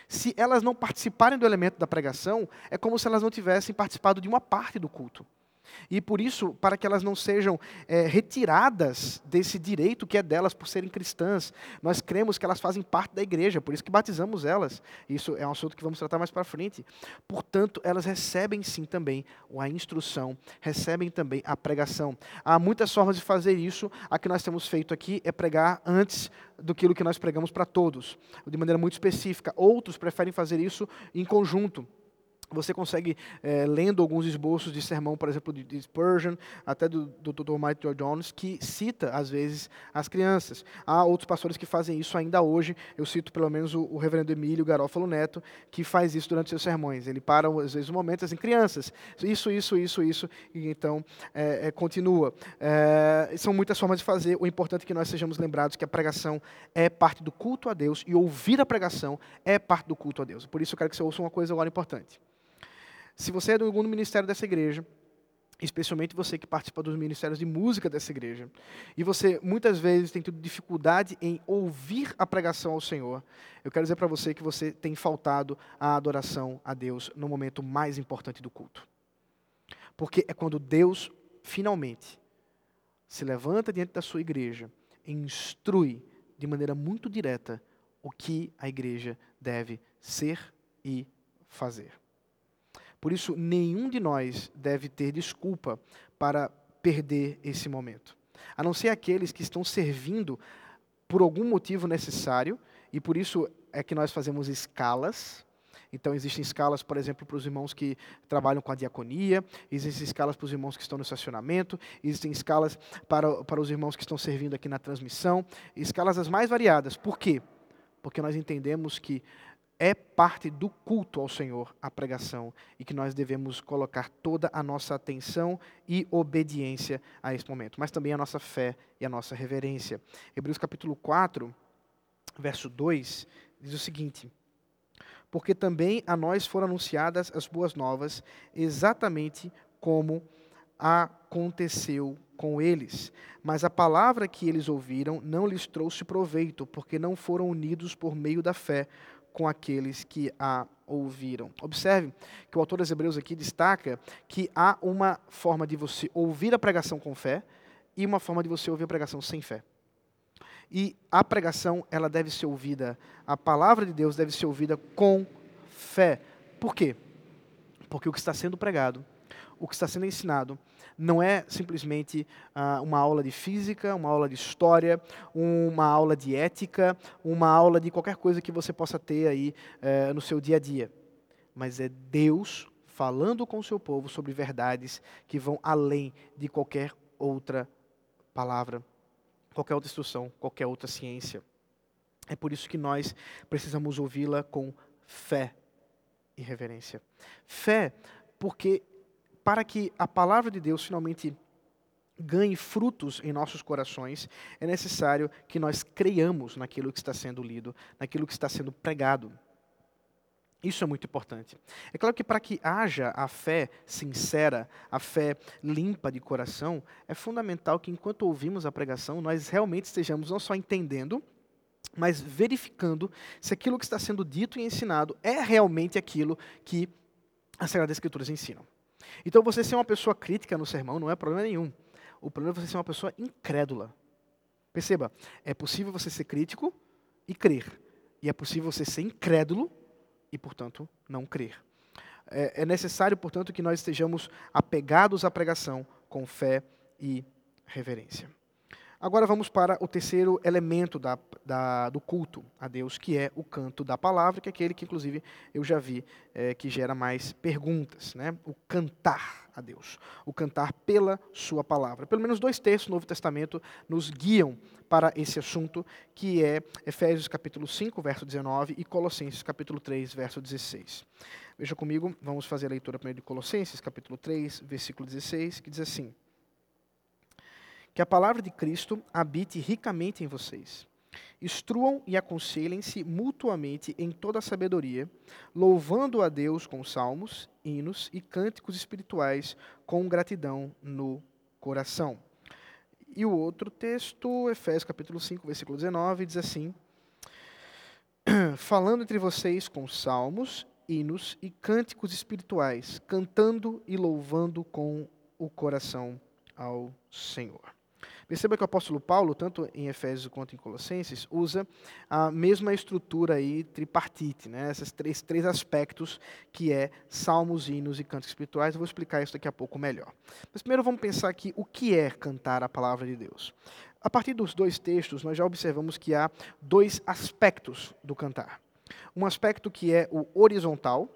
Se elas não participarem do elemento da pregação, é como se elas não tivessem participado de uma parte do culto. E por isso, para que elas não sejam é, retiradas desse direito que é delas por serem cristãs, nós cremos que elas fazem parte da igreja, por isso que batizamos elas. Isso é um assunto que vamos tratar mais para frente. Portanto, elas recebem sim também a instrução, recebem também a pregação. Há muitas formas de fazer isso. A que nós temos feito aqui é pregar antes do que nós pregamos para todos, de maneira muito específica. Outros preferem fazer isso em conjunto. Você consegue, é, lendo alguns esboços de sermão, por exemplo, de, Spurgeon, até do, do Dr. George Jones, que cita, às vezes, as crianças. Há outros pastores que fazem isso ainda hoje. Eu cito, pelo menos, o, o reverendo Emílio Garófalo Neto, que faz isso durante seus sermões. Ele para, às vezes, um momento, assim, crianças, isso, isso, isso, isso, e então é, é, continua. São muitas formas de fazer. O importante é que nós sejamos lembrados que a pregação é parte do culto a Deus, e ouvir a pregação é parte do culto a Deus. Por isso, eu quero que você ouça uma coisa agora importante. Se você é de algum ministério dessa igreja, especialmente você que participa dos ministérios de música dessa igreja, e você muitas vezes tem tido dificuldade em ouvir a pregação ao Senhor, eu quero dizer para você que você tem faltado a adoração a Deus no momento mais importante do culto. Porque é quando Deus finalmente se levanta diante da sua igreja e instrui de maneira muito direta o que a igreja deve ser e fazer. Por isso, nenhum de nós deve ter desculpa para perder esse momento. A não ser aqueles que estão servindo por algum motivo necessário, e por isso é que nós fazemos escalas. Então, existem escalas, por exemplo, para os irmãos que trabalham com a diaconia, existem escalas para os irmãos que estão no estacionamento, existem escalas para, para os irmãos que estão servindo aqui na transmissão, escalas as mais variadas. Por quê? Porque nós entendemos que é parte do culto ao Senhor a pregação e que nós devemos colocar toda a nossa atenção e obediência a esse momento, mas também a nossa fé e a nossa reverência. Hebreus capítulo 4, verso 2 diz o seguinte: Porque também a nós foram anunciadas as boas novas, exatamente como aconteceu com eles. Mas a palavra que eles ouviram não lhes trouxe proveito, porque não foram unidos por meio da fé com aqueles que a ouviram. Observe que o autor dos Hebreus aqui destaca que há uma forma de você ouvir a pregação com fé e uma forma de você ouvir a pregação sem fé. E a pregação, ela deve ser ouvida, a palavra de Deus deve ser ouvida com fé. Por quê? Porque o que está sendo pregado, o que está sendo ensinado, não é simplesmente uh, uma aula de física, uma aula de história, uma aula de ética, uma aula de qualquer coisa que você possa ter aí uh, no seu dia a dia. Mas é Deus falando com o seu povo sobre verdades que vão além de qualquer outra palavra, qualquer outra instrução, qualquer outra ciência. É por isso que nós precisamos ouvi-la com fé e reverência. Fé, porque para que a palavra de Deus finalmente ganhe frutos em nossos corações, é necessário que nós creiamos naquilo que está sendo lido, naquilo que está sendo pregado. Isso é muito importante. É claro que para que haja a fé sincera, a fé limpa de coração, é fundamental que enquanto ouvimos a pregação, nós realmente estejamos não só entendendo, mas verificando se aquilo que está sendo dito e ensinado é realmente aquilo que as Sagradas Escrituras ensinam. Então, você ser uma pessoa crítica no sermão não é problema nenhum. O problema é você ser uma pessoa incrédula. Perceba, é possível você ser crítico e crer. E é possível você ser incrédulo e, portanto, não crer. É, é necessário, portanto, que nós estejamos apegados à pregação com fé e reverência. Agora vamos para o terceiro elemento da, da, do culto a Deus, que é o canto da palavra, que é aquele que, inclusive, eu já vi é, que gera mais perguntas. Né? O cantar a Deus, o cantar pela Sua palavra. Pelo menos dois textos do Novo Testamento nos guiam para esse assunto, que é Efésios capítulo 5, verso 19, e Colossenses capítulo 3, verso 16. Veja comigo, vamos fazer a leitura primeiro de Colossenses capítulo 3, versículo 16, que diz assim que a palavra de Cristo habite ricamente em vocês. Instruam e aconselhem-se mutuamente em toda a sabedoria, louvando a Deus com salmos, hinos e cânticos espirituais com gratidão no coração. E o outro texto, Efésios capítulo 5, versículo 19, diz assim: Falando entre vocês com salmos, hinos e cânticos espirituais, cantando e louvando com o coração ao Senhor. Perceba que o apóstolo Paulo, tanto em Efésios quanto em Colossenses, usa a mesma estrutura aí tripartite, né? esses três, três aspectos que é salmos, hinos e cantos espirituais. Eu vou explicar isso daqui a pouco melhor. Mas primeiro vamos pensar aqui o que é cantar a palavra de Deus. A partir dos dois textos, nós já observamos que há dois aspectos do cantar. Um aspecto que é o horizontal,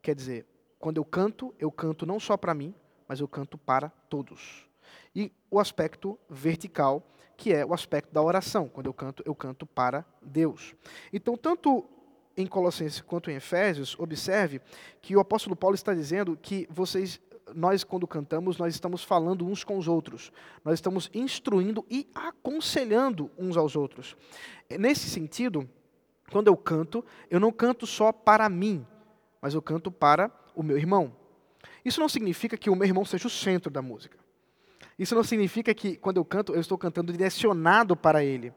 quer dizer, quando eu canto, eu canto não só para mim, mas eu canto para todos e o aspecto vertical, que é o aspecto da oração. Quando eu canto, eu canto para Deus. Então, tanto em Colossenses quanto em Efésios, observe que o apóstolo Paulo está dizendo que vocês nós, quando cantamos, nós estamos falando uns com os outros. Nós estamos instruindo e aconselhando uns aos outros. Nesse sentido, quando eu canto, eu não canto só para mim, mas eu canto para o meu irmão. Isso não significa que o meu irmão seja o centro da música. Isso não significa que quando eu canto, eu estou cantando direcionado para Ele,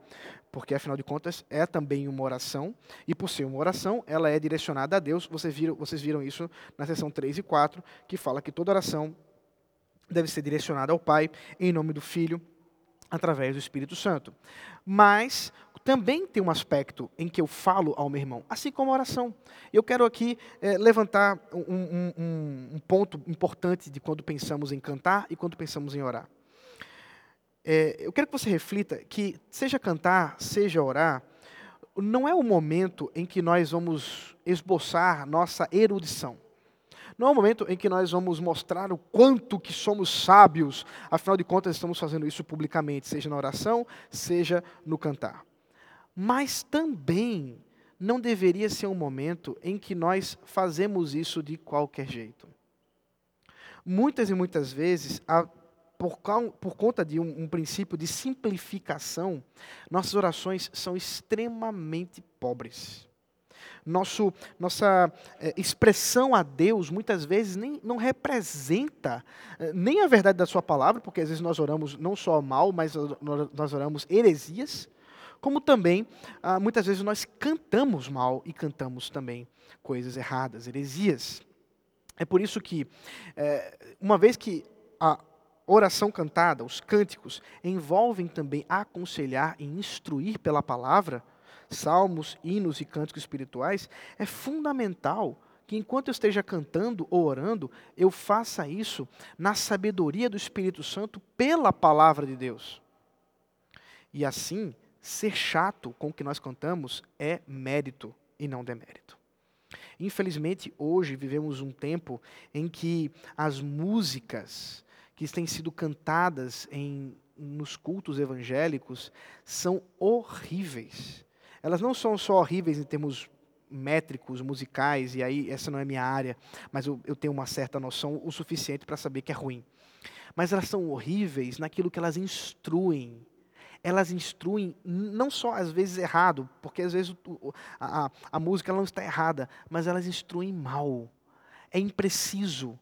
porque afinal de contas é também uma oração, e por ser uma oração, ela é direcionada a Deus. Vocês viram, vocês viram isso na seção 3 e 4, que fala que toda oração deve ser direcionada ao Pai, em nome do Filho, através do Espírito Santo. Mas também tem um aspecto em que eu falo ao meu irmão, assim como a oração. Eu quero aqui é, levantar um, um, um, ponto importante de quando pensamos em cantar e quando pensamos em orar. É, eu quero que você reflita que, seja cantar, seja orar, não é o momento em que nós vamos esboçar nossa erudição. Não é o momento em que nós vamos mostrar o quanto que somos sábios, afinal de contas estamos fazendo isso publicamente, seja na oração, seja no cantar. Mas também não deveria ser um momento em que nós fazemos isso de qualquer jeito. Muitas e muitas vezes, a, por, por, conta de um, um princípio de simplificação, nossas orações são extremamente pobres. Nosso, nossa é, expressão a Deus muitas vezes nem, não representa é, nem a verdade da Sua palavra, porque às vezes nós oramos não só mal, mas nós oramos heresias, como também, ah, muitas vezes, nós cantamos mal e cantamos também coisas erradas, heresias. É por isso que, é, uma vez que a oração cantada, os cânticos, envolvem também aconselhar e instruir pela palavra, salmos, hinos e cânticos espirituais, é fundamental que enquanto eu esteja cantando ou orando, eu faça isso na sabedoria do Espírito Santo pela palavra de Deus. E assim, ser chato com o que nós cantamos é mérito e não demérito. Infelizmente, hoje vivemos um tempo em que as músicas que têm sido cantadas em, nos cultos evangélicos são horríveis. Elas não são só horríveis em termos métricos, musicais, e aí essa não é minha área, mas eu, eu tenho uma certa noção o suficiente para saber que é ruim. Mas elas são horríveis naquilo que elas instruem elas instruem não só às vezes errado, porque às vezes a, a, a música não está errada, mas elas instruem mal. É impreciso,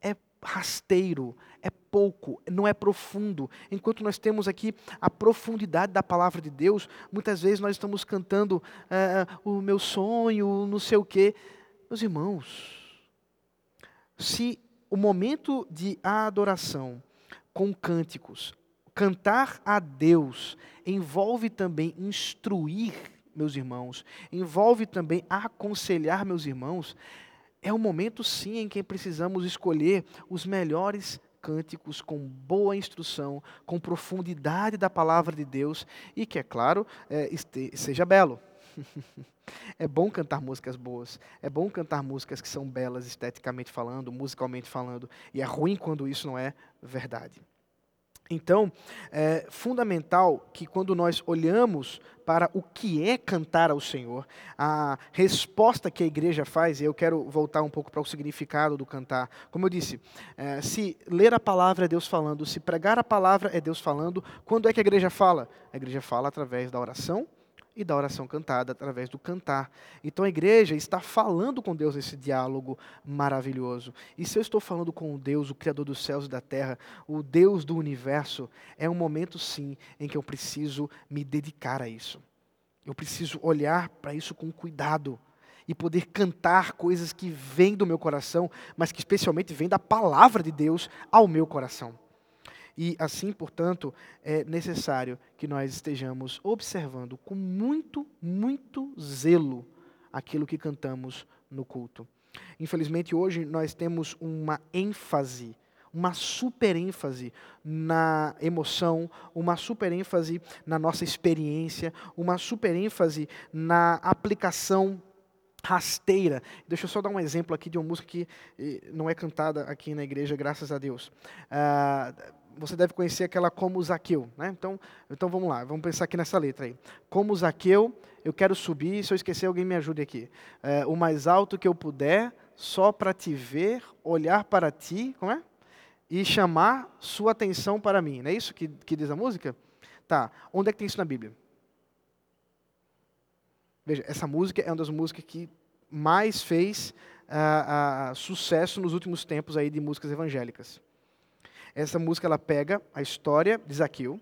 é rasteiro, é pouco, não é profundo. Enquanto nós temos aqui a profundidade da palavra de Deus, muitas vezes nós estamos cantando é, o meu sonho, não sei o quê. Meus irmãos, se o momento de adoração com cânticos Cantar a Deus envolve também instruir meus irmãos, envolve também aconselhar meus irmãos. É um momento, sim, em que precisamos escolher os melhores cânticos com boa instrução, com profundidade da palavra de Deus e que, é claro, é, seja belo. é bom cantar músicas boas, é bom cantar músicas que são belas esteticamente falando, musicalmente falando, e é ruim quando isso não é verdade. Então, é fundamental que quando nós olhamos para o que é cantar ao Senhor, a resposta que a igreja faz, e eu quero voltar um pouco para o significado do cantar. Como eu disse, é, se ler a palavra é Deus falando, se pregar a palavra é Deus falando, quando é que a igreja fala? A igreja fala através da oração e da oração cantada através do cantar. Então a igreja está falando com Deus nesse diálogo maravilhoso. E se eu estou falando com Deus, o Criador dos céus e da terra, o Deus do universo, é um momento sim em que eu preciso me dedicar a isso. Eu preciso olhar para isso com cuidado e poder cantar coisas que vêm do meu coração, mas que especialmente vêm da palavra de Deus ao meu coração. E assim, portanto, é necessário que nós estejamos observando com muito, muito zelo aquilo que cantamos no culto. Infelizmente, hoje nós temos uma ênfase, uma super ênfase na emoção, uma super ênfase na nossa experiência, uma super ênfase na aplicação rasteira. Deixa eu só dar um exemplo aqui de uma música que eh, não é cantada aqui na igreja, graças a Deus. Ah, você deve conhecer aquela como Zaqueu, né? Então, então vamos lá, vamos pensar aqui nessa letra aí. Como Zaqueu, eu quero subir, se eu esquecer alguém me ajude aqui. É, o mais alto que eu puder, só para te ver, olhar para ti, como é? E chamar sua atenção para mim. Não é isso que, que diz a música? Tá, onde é que tem isso na Bíblia? Veja, essa música é uma das músicas que mais fez uh, uh, sucesso nos últimos tempos aí de músicas evangélicas. Essa música ela pega a história de Zaqueu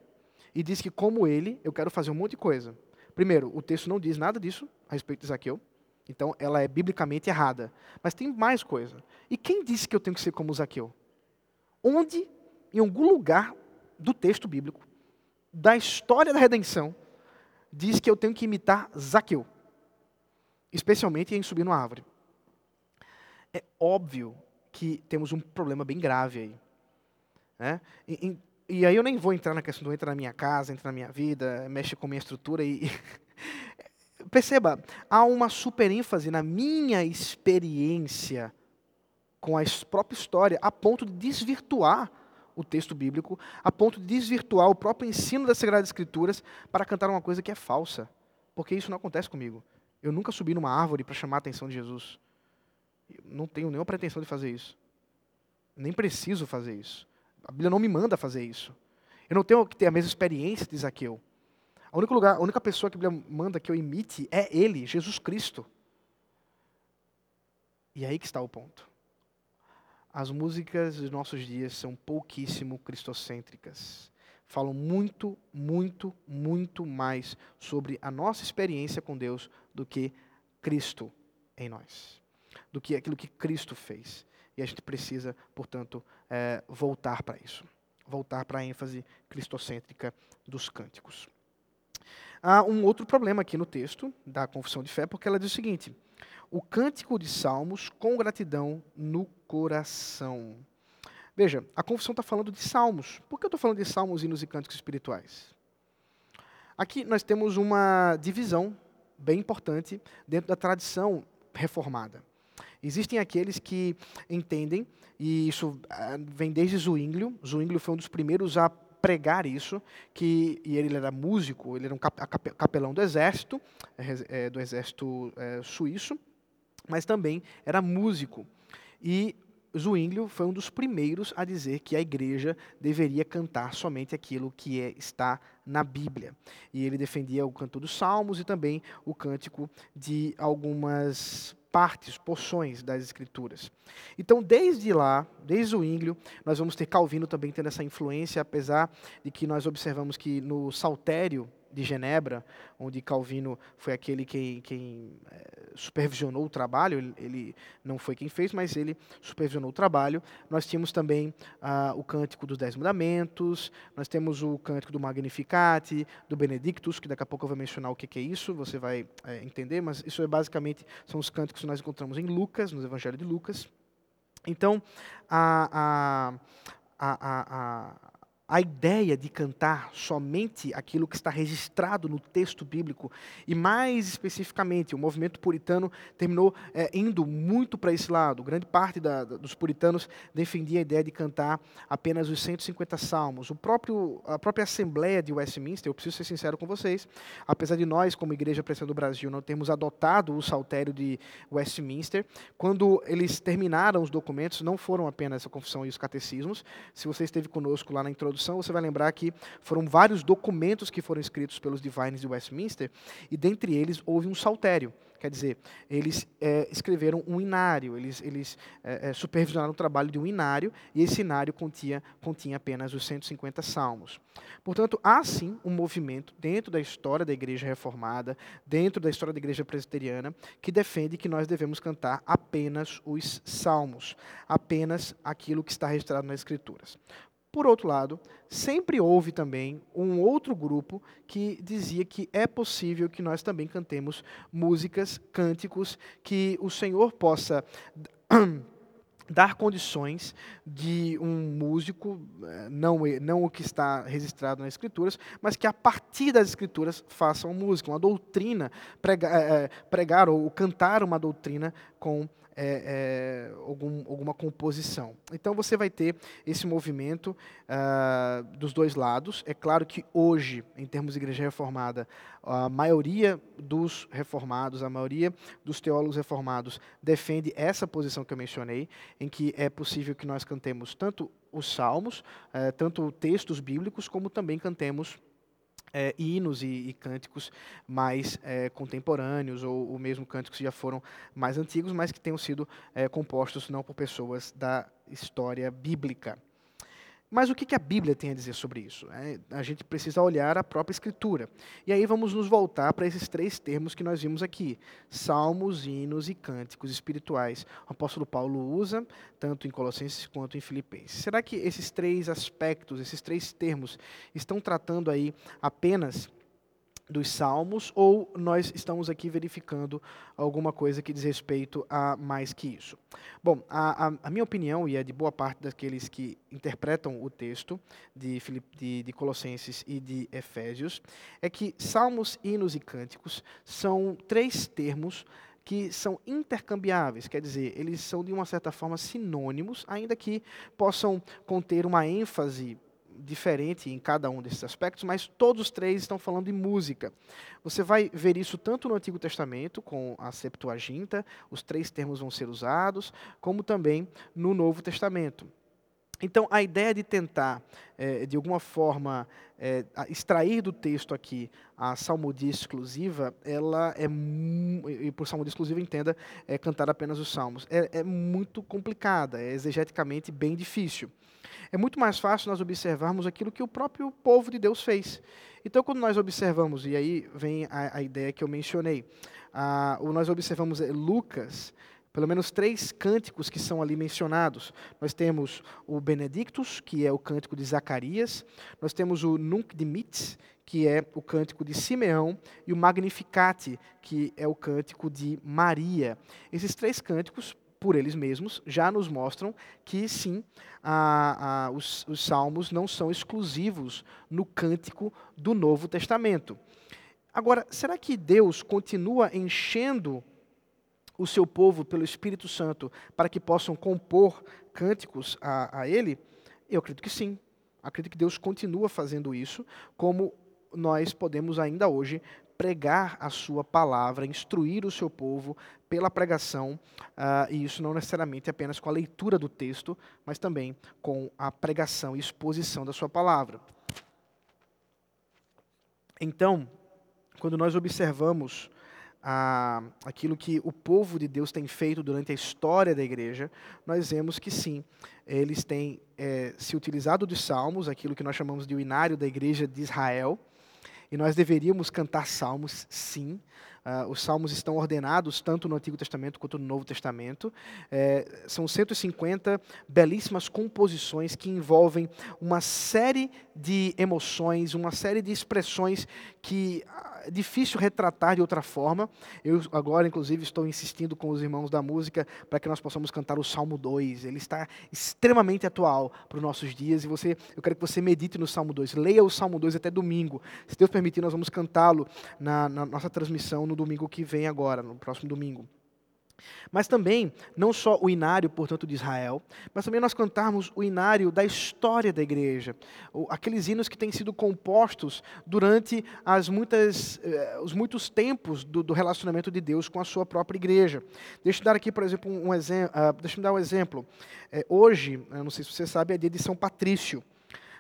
e diz que como ele, eu quero fazer um monte de coisa. Primeiro, o texto não diz nada disso a respeito de Zaqueu. Então, ela é biblicamente errada. Mas tem mais coisa. E quem disse que eu tenho que ser como Zaqueu? Onde, em algum lugar do texto bíblico, da história da redenção, diz que eu tenho que imitar Zaqueu? Especialmente em subir numa árvore. É óbvio que temos um problema bem grave aí. Né? E, e, e, aí eu nem vou entrar na questão do entra na minha casa, entra na minha vida, mexe com a minha estrutura. E Perceba, há uma super ênfase na minha experiência com a própria história, a ponto de desvirtuar o texto bíblico, a ponto de desvirtuar o próprio ensino das Sagradas Escrituras para cantar uma coisa que é falsa. Porque isso não acontece comigo. Eu nunca subi numa árvore para chamar a atenção de Jesus. Eu não tenho nenhuma pretensão de fazer isso. Nem preciso fazer isso. A Bíblia não me manda fazer isso. Eu não tenho que ter a mesma experiência de Zaqueu. A única, lugar, a única pessoa que a Bíblia manda que eu imite é Ele, Jesus Cristo. E é aí que está o ponto. As músicas dos nossos dias são pouquíssimo cristocêntricas. Falam muito, muito, muito mais sobre a nossa experiência com Deus do que Cristo em nós, do que aquilo que Cristo fez. E a gente precisa, portanto, é, voltar para isso. Voltar para a ênfase cristocêntrica dos cânticos. Há um outro problema aqui no texto da confissão de fé, porque ela diz o seguinte: o cântico de salmos com gratidão no coração. Veja, a confissão está falando de salmos. Por que eu estou falando de salmos, hinos e cânticos espirituais? Aqui nós temos uma divisão bem importante dentro da tradição reformada. Existem aqueles que entendem, e isso ah, vem desde Zwinglio, Zwinglio foi um dos primeiros a pregar isso, que e ele era músico, ele era um capelão do exército, é, do exército é, suíço, mas também era músico. E Zwinglio foi um dos primeiros a dizer que a igreja deveria cantar somente aquilo que é, está na Bíblia. E ele defendia o canto dos salmos e também o cântico de algumas partes, porções das Escrituras. Então, desde lá, desde o Ínglio, nós vamos ter Calvino também tendo essa influência, apesar de que nós observamos que no Saltério de Genebra, onde Calvino foi aquele quem, quem é, supervisionou o trabalho, ele, não foi quem fez, mas ele supervisionou o trabalho. Nós tínhamos também ah, o Cântico dos Dez Mandamentos, nós temos o Cântico do Magnificat, do Benedictus, que daqui a pouco eu vou mencionar o que, que é isso, você vai é, entender, mas isso é basicamente, são os cânticos que nós encontramos em Lucas, no Evangelho de Lucas. Então, a, a, a, a a ideia de cantar somente aquilo que está registrado no texto bíblico, e mais especificamente, o movimento puritano terminou é, indo muito para esse lado. Grande parte da, dos puritanos defendia a ideia de cantar apenas os 150 salmos. O próprio, a própria Assembleia de Westminster, eu preciso ser sincero com vocês, apesar de nós, como Igreja Presbiteriana do Brasil, não termos adotado o saltério de Westminster, quando eles terminaram os documentos, não foram apenas a confissão e os catecismos. Se você esteve conosco lá na introdução, você vai lembrar que foram vários documentos que foram escritos pelos Divines de Westminster, e dentre eles houve um saltério, Quer dizer, eles é, escreveram um inário, eles, eles é, supervisionaram o trabalho de um inário, e esse inário continha, continha apenas os 150 salmos. Portanto, há sim um movimento dentro da história da igreja reformada, dentro da história da igreja presbiteriana, que defende que nós devemos cantar apenas os salmos, apenas aquilo que está registrado nas Escrituras. Por outro lado, sempre houve também um outro grupo que dizia que é possível que nós também cantemos músicas, cânticos, que o Senhor possa dar condições de um músico, eh, não, não o que está registrado nas escrituras, mas que a partir das escrituras faça uma música, uma doutrina, pregar, eh, eh, pregar ou cantar uma doutrina com é, é, algum, alguma composição. Então você vai ter esse movimento uh, dos dois lados. É claro que hoje, em termos de igreja reformada, a maioria dos reformados, a maioria dos teólogos reformados defende essa posição que eu mencionei, em que é possível que nós cantemos tanto os salmos, uh, tanto textos bíblicos, como também cantemos é, hinos e, e, cânticos mais é, contemporâneos, ou, ou, mesmo cânticos que já foram mais antigos, mas que tenham sido é, compostos não por pessoas da história bíblica. Mas o que a Bíblia tem a dizer sobre isso? É, a gente precisa olhar a própria Escritura. E aí vamos nos voltar para esses três termos que nós vimos aqui: salmos, hinos e cânticos espirituais. O apóstolo Paulo usa tanto em Colossenses quanto em Filipenses. Será que esses três aspectos, esses três termos, estão tratando aí apenas dos Salmos, ou nós estamos aqui verificando alguma coisa que diz respeito a mais que isso? Bom, a, a, a minha opinião, e é de boa parte daqueles que interpretam o texto de, de, de Colossenses e de Efésios, é que Salmos, hinos e cânticos são três termos que são intercambiáveis, quer dizer, eles são de uma certa forma sinônimos, ainda que possam conter uma ênfase diferente em cada um desses aspectos, mas todos os três estão falando de música. Você vai ver isso tanto no Antigo Testamento, com a Septuaginta, os três termos vão ser usados, como também no Novo Testamento. Então, a ideia de tentar, é, de alguma forma, é, extrair do texto aqui a salmodia exclusiva, ela é, e por salmodia exclusiva entenda, é cantar apenas os salmos, é, é muito complicada, é exegeticamente bem difícil é muito mais fácil nós observarmos aquilo que o próprio povo de Deus fez. Então, quando nós observamos, e aí vem a, a ideia que eu mencionei, ah, nós observamos eh, Lucas, pelo menos três cânticos que são ali mencionados. Nós temos o Benedictus, que é o cântico de Zacarias, nós temos o Nunc Dimittis, que é o cântico de Simeão, e o Magnificat, que é o cântico de Maria. Esses três cânticos por eles mesmos, já nos mostram que sim, a, a, os, os salmos não são exclusivos no cântico do Novo Testamento. Agora, será que Deus continua enchendo o seu povo pelo Espírito Santo para que possam compor cânticos a, a Ele? Eu acredito que sim. Acredito que Deus continua fazendo isso, como nós podemos ainda hoje pregar a sua palavra, instruir o seu povo pela pregação, uh, e isso não necessariamente apenas com a leitura do texto, mas também com a pregação e exposição da sua palavra. Então, quando nós observamos ah, aquilo que o povo de Deus tem feito durante a história da igreja, nós vemos que sim, eles têm é, se utilizado dos salmos, aquilo que nós chamamos de o inário da igreja de Israel, e nós deveríamos cantar salmos, sim. Uh, os salmos estão ordenados tanto no Antigo Testamento quanto no Novo Testamento. É, são 150 belíssimas composições que envolvem uma série de emoções, uma série de expressões que é difícil retratar de outra forma. Eu agora, inclusive, estou insistindo com os irmãos da música para que nós possamos cantar o Salmo 2. Ele está extremamente atual para os nossos dias e você, eu quero que você medite no Salmo 2. Leia o Salmo 2 até domingo. Se Deus permitir, nós vamos cantá-lo na, na nossa transmissão no domingo que vem agora, no próximo domingo. Mas também, não só o inário, portanto, de Israel, mas também nós cantarmos o inário da história da igreja. Aqueles hinos que têm sido compostos durante as muitas, eh, os muitos tempos do, do, relacionamento de Deus com a sua própria igreja. Deixa eu dar aqui, por exemplo, um exemplo. Uh, deixa eu dar um exemplo. É, hoje, não sei se você sabe, é dia de São Patrício.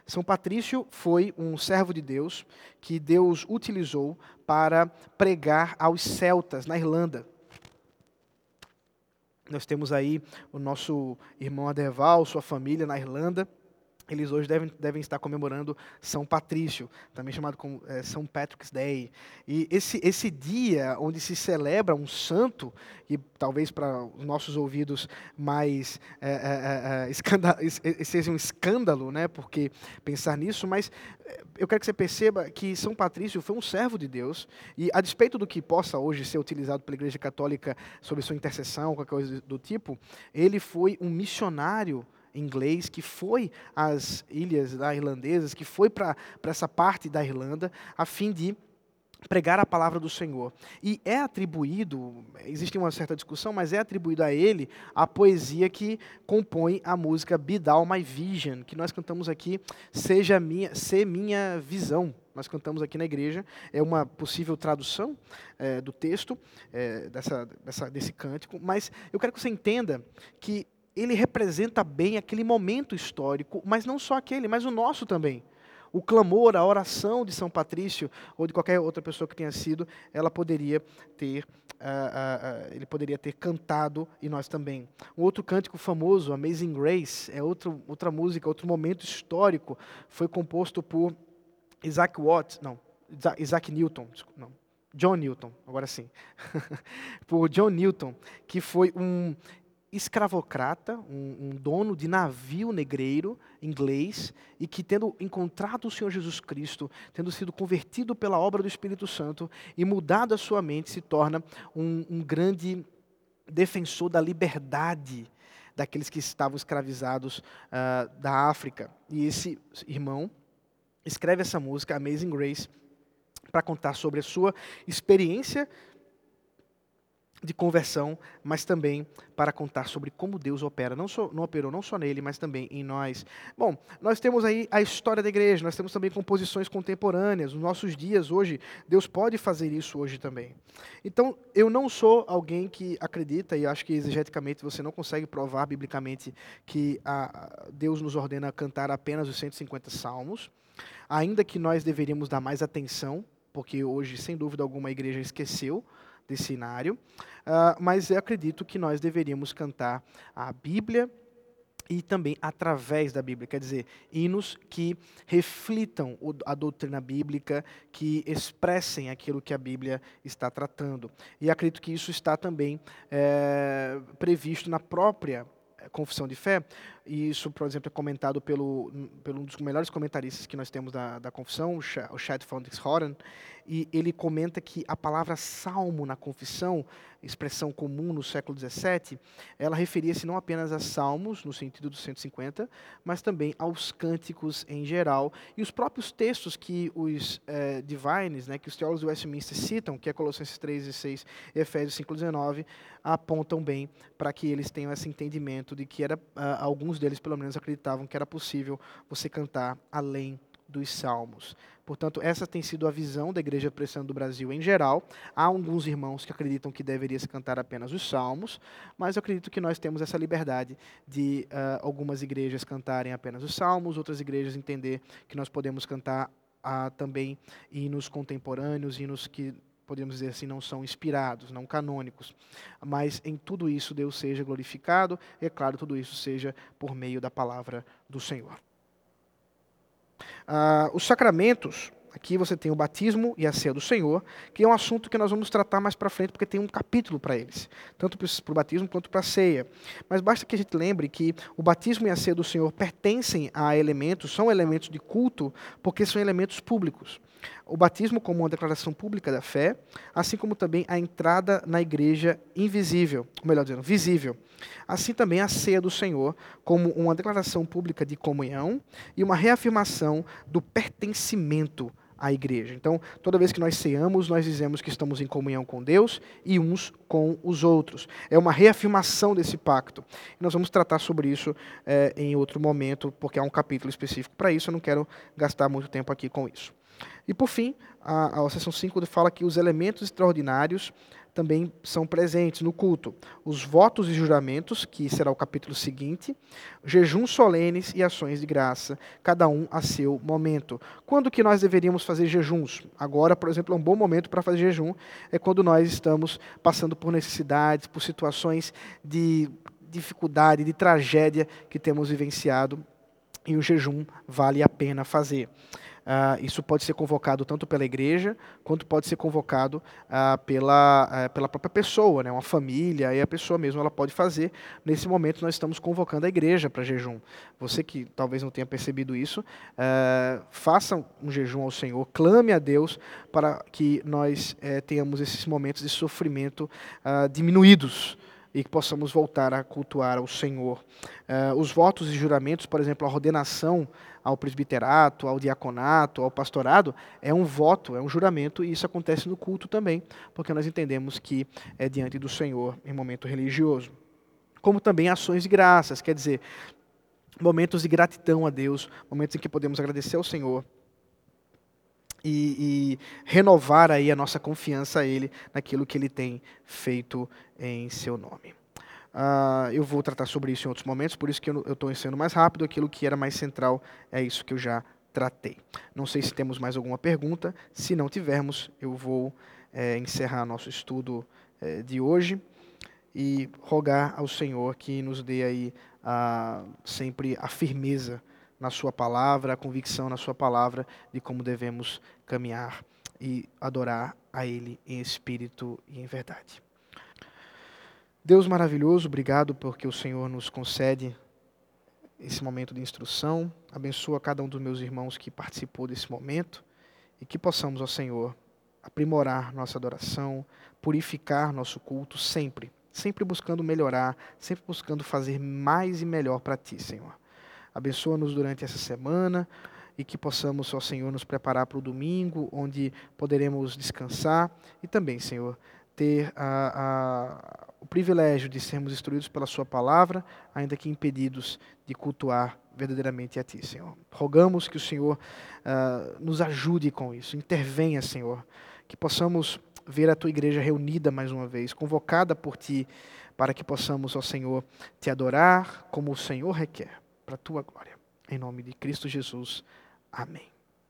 São Patrício foi um servo de Deus que Deus utilizou para pregar aos celtas na Irlanda. Nós temos aí o nosso irmão Adeval, sua família na Irlanda. Eles hoje devem, devem estar comemorando São Patrício, também chamado como é, São Patrick's Day. E esse, esse dia onde se celebra um santo, e talvez para os nossos ouvidos mais é, é, é seja um escândalo, né, porque pensar nisso, mas eu quero que você perceba que São Patrício foi um servo de Deus, e a despeito do que possa hoje ser utilizado pela Igreja Católica sobre sua intercessão, qualquer coisa do tipo, ele foi um missionário inglês que foi às ilhas irlandesas, que foi para essa parte da Irlanda, a fim de pregar a palavra do Senhor. E é atribuído, existe uma certa discussão, mas é atribuído a ele a poesia que compõe a música Be Thou My Vision, que nós cantamos aqui, Seja minha, Se Minha Visão. Nós cantamos aqui na igreja, é uma possível tradução é, do texto é, dessa, dessa, desse cântico, mas eu quero que você entenda que ele representa bem aquele momento histórico, mas não só aquele, mas o nosso também. O clamor, a oração de São Patrício ou de qualquer outra pessoa que tenha sido, ela poderia ter, uh, uh, uh, ele poderia ter cantado e nós também. Um outro cântico famoso, Amazing Grace, é outro, outra música, outro momento histórico, foi composto por Isaac Watts, não, Isaac Newton, não, John Newton, agora sim, por John Newton, que foi um escravocrata, um, um, dono de navio negreiro inglês, e que, tendo encontrado o Senhor Jesus Cristo, tendo sido convertido pela obra do Espírito Santo e mudado a sua mente, se torna um, um grande defensor da liberdade daqueles que estavam escravizados uh, da África. E esse irmão escreve essa música, Amazing Grace, para contar sobre a sua experiência de conversão, mas também para contar sobre como Deus opera, não, só, não operou não só nele, mas também em nós. Bom, nós temos aí a história da igreja, nós temos também composições contemporâneas, nos nossos dias hoje, Deus pode fazer isso hoje também. Então, eu não sou alguém que acredita, e acho que exegeticamente você não consegue provar biblicamente que a, Deus nos ordena cantar apenas os 150 salmos, ainda que nós deveríamos dar mais atenção, porque hoje, sem dúvida alguma, a igreja esqueceu desse cenário, uh, mas eu acredito que nós deveríamos cantar a Bíblia e também através da Bíblia, quer dizer, hinos que reflitam a doutrina bíblica, que expressem aquilo que a Bíblia está tratando. E acredito que isso está também é, previsto na própria eh, confissão de fé, e isso, por exemplo, é comentado pelo, pelo um dos melhores comentaristas que nós temos da, da confissão, o Chad Fontex Horan, e ele comenta que a palavra salmo na confissão, expressão comum no século XVII, ela referia-se não apenas a salmos, no sentido dos 150, mas também aos cânticos em geral, e os próprios textos que os é, divines, né, que os teólogos do Westminster citam, que é Colossenses 3 e 6 e Efésios 5 19, apontam bem para que eles tenham esse entendimento de que era, uh, alguns deles pelo menos acreditavam que era possível você cantar além dos salmos. Portanto, essa tem sido a visão da Igreja Pressão do Brasil em geral. Há alguns irmãos que acreditam que deveria se cantar apenas os salmos, mas eu acredito que nós temos essa liberdade de uh, algumas igrejas cantarem apenas os salmos, outras igrejas entender que nós podemos cantar uh, também hinos contemporâneos, hinos que podemos dizer assim, não são inspirados, não canônicos. Mas em tudo isso Deus seja glorificado, e é claro, tudo isso seja por meio da palavra do Senhor. Ah, os sacramentos, aqui você tem o batismo e a ceia do Senhor, que é um assunto que nós vamos tratar mais para frente, porque tem um capítulo para eles, tanto para o batismo quanto para a ceia. Mas basta que a gente lembre que o batismo e a ceia do Senhor pertencem a elementos, são elementos de culto, porque são elementos públicos o batismo como uma declaração pública da fé, assim como também a entrada na igreja invisível, ou melhor dizendo, visível. Assim também a ceia do Senhor como uma declaração pública de comunhão e uma reafirmação do pertencimento à igreja. Então, toda vez que nós ceamos, nós dizemos que estamos em comunhão com Deus e uns com os outros. É uma reafirmação desse pacto. Nós vamos tratar sobre isso é, em outro momento, porque há um capítulo específico para isso. Eu não quero gastar muito tempo aqui com isso. E por fim, a, a seção 5 fala que os elementos extraordinários também são presentes no culto. Os votos e juramentos, que será o capítulo seguinte, jejuns solenes e ações de graça, cada um a seu momento. Quando que nós deveríamos fazer jejuns? Agora, por exemplo, é um bom momento para fazer jejum, é quando nós estamos passando por necessidades, por situações de dificuldade, de tragédia que temos vivenciado, e o jejum vale a pena fazer. Uh, isso pode ser convocado tanto pela igreja, quanto pode ser convocado uh, pela, uh, pela própria pessoa, né? uma família, e a pessoa mesmo ela pode fazer. Nesse momento, nós estamos convocando a igreja para jejum. Você que talvez não tenha percebido isso, faça um jejum ao Senhor, clame a Deus para que nós eh, tenhamos esses momentos de sofrimento diminuídos e que possamos voltar a cultuar ao Senhor. os votos e juramentos, por exemplo, a ordenação ao presbiterato, ao diaconato, ao pastorado, é um voto, é um juramento, e isso acontece no culto também, porque nós entendemos que é diante do Senhor em momento religioso. Como também ações de graças, quer dizer, momentos de gratidão a Deus, momentos em que podemos agradecer ao Senhor e, e, renovar aí a nossa confiança a Ele naquilo que Ele tem feito em Seu nome. Uh, eu vou tratar sobre isso em outros momentos, por isso que eu estou ensinando mais rápido. Aquilo que era mais central é isso que eu já tratei. Não sei se temos mais alguma pergunta. Se não tivermos, eu vou é, encerrar nosso estudo é, de hoje e rogar ao Senhor que nos dê aí uh, sempre a firmeza na Sua palavra, a convicção na Sua palavra de como devemos caminhar e adorar a Ele em espírito e em verdade. Deus maravilhoso, obrigado porque o Senhor nos concede esse momento de instrução. Abençoa cada um dos meus irmãos que participou desse momento e que possamos, ó Senhor, aprimorar nossa adoração, purificar nosso culto sempre, sempre buscando melhorar, sempre buscando fazer mais e melhor para ti, Senhor. Abençoa-nos durante essa semana e que possamos, ó Senhor, nos preparar para o domingo, onde poderemos descansar e também, Senhor, ter a, a, o privilégio de sermos instruídos pela Sua palavra, ainda que impedidos de cultuar verdadeiramente a Ti, Senhor. Rogamos que o Senhor uh, nos ajude com isso, intervenha, Senhor, que possamos ver a Tua igreja reunida mais uma vez, convocada por Ti, para que possamos, ó Senhor, Te adorar como o Senhor requer, para a Tua glória. Em nome de Cristo Jesus. Amém.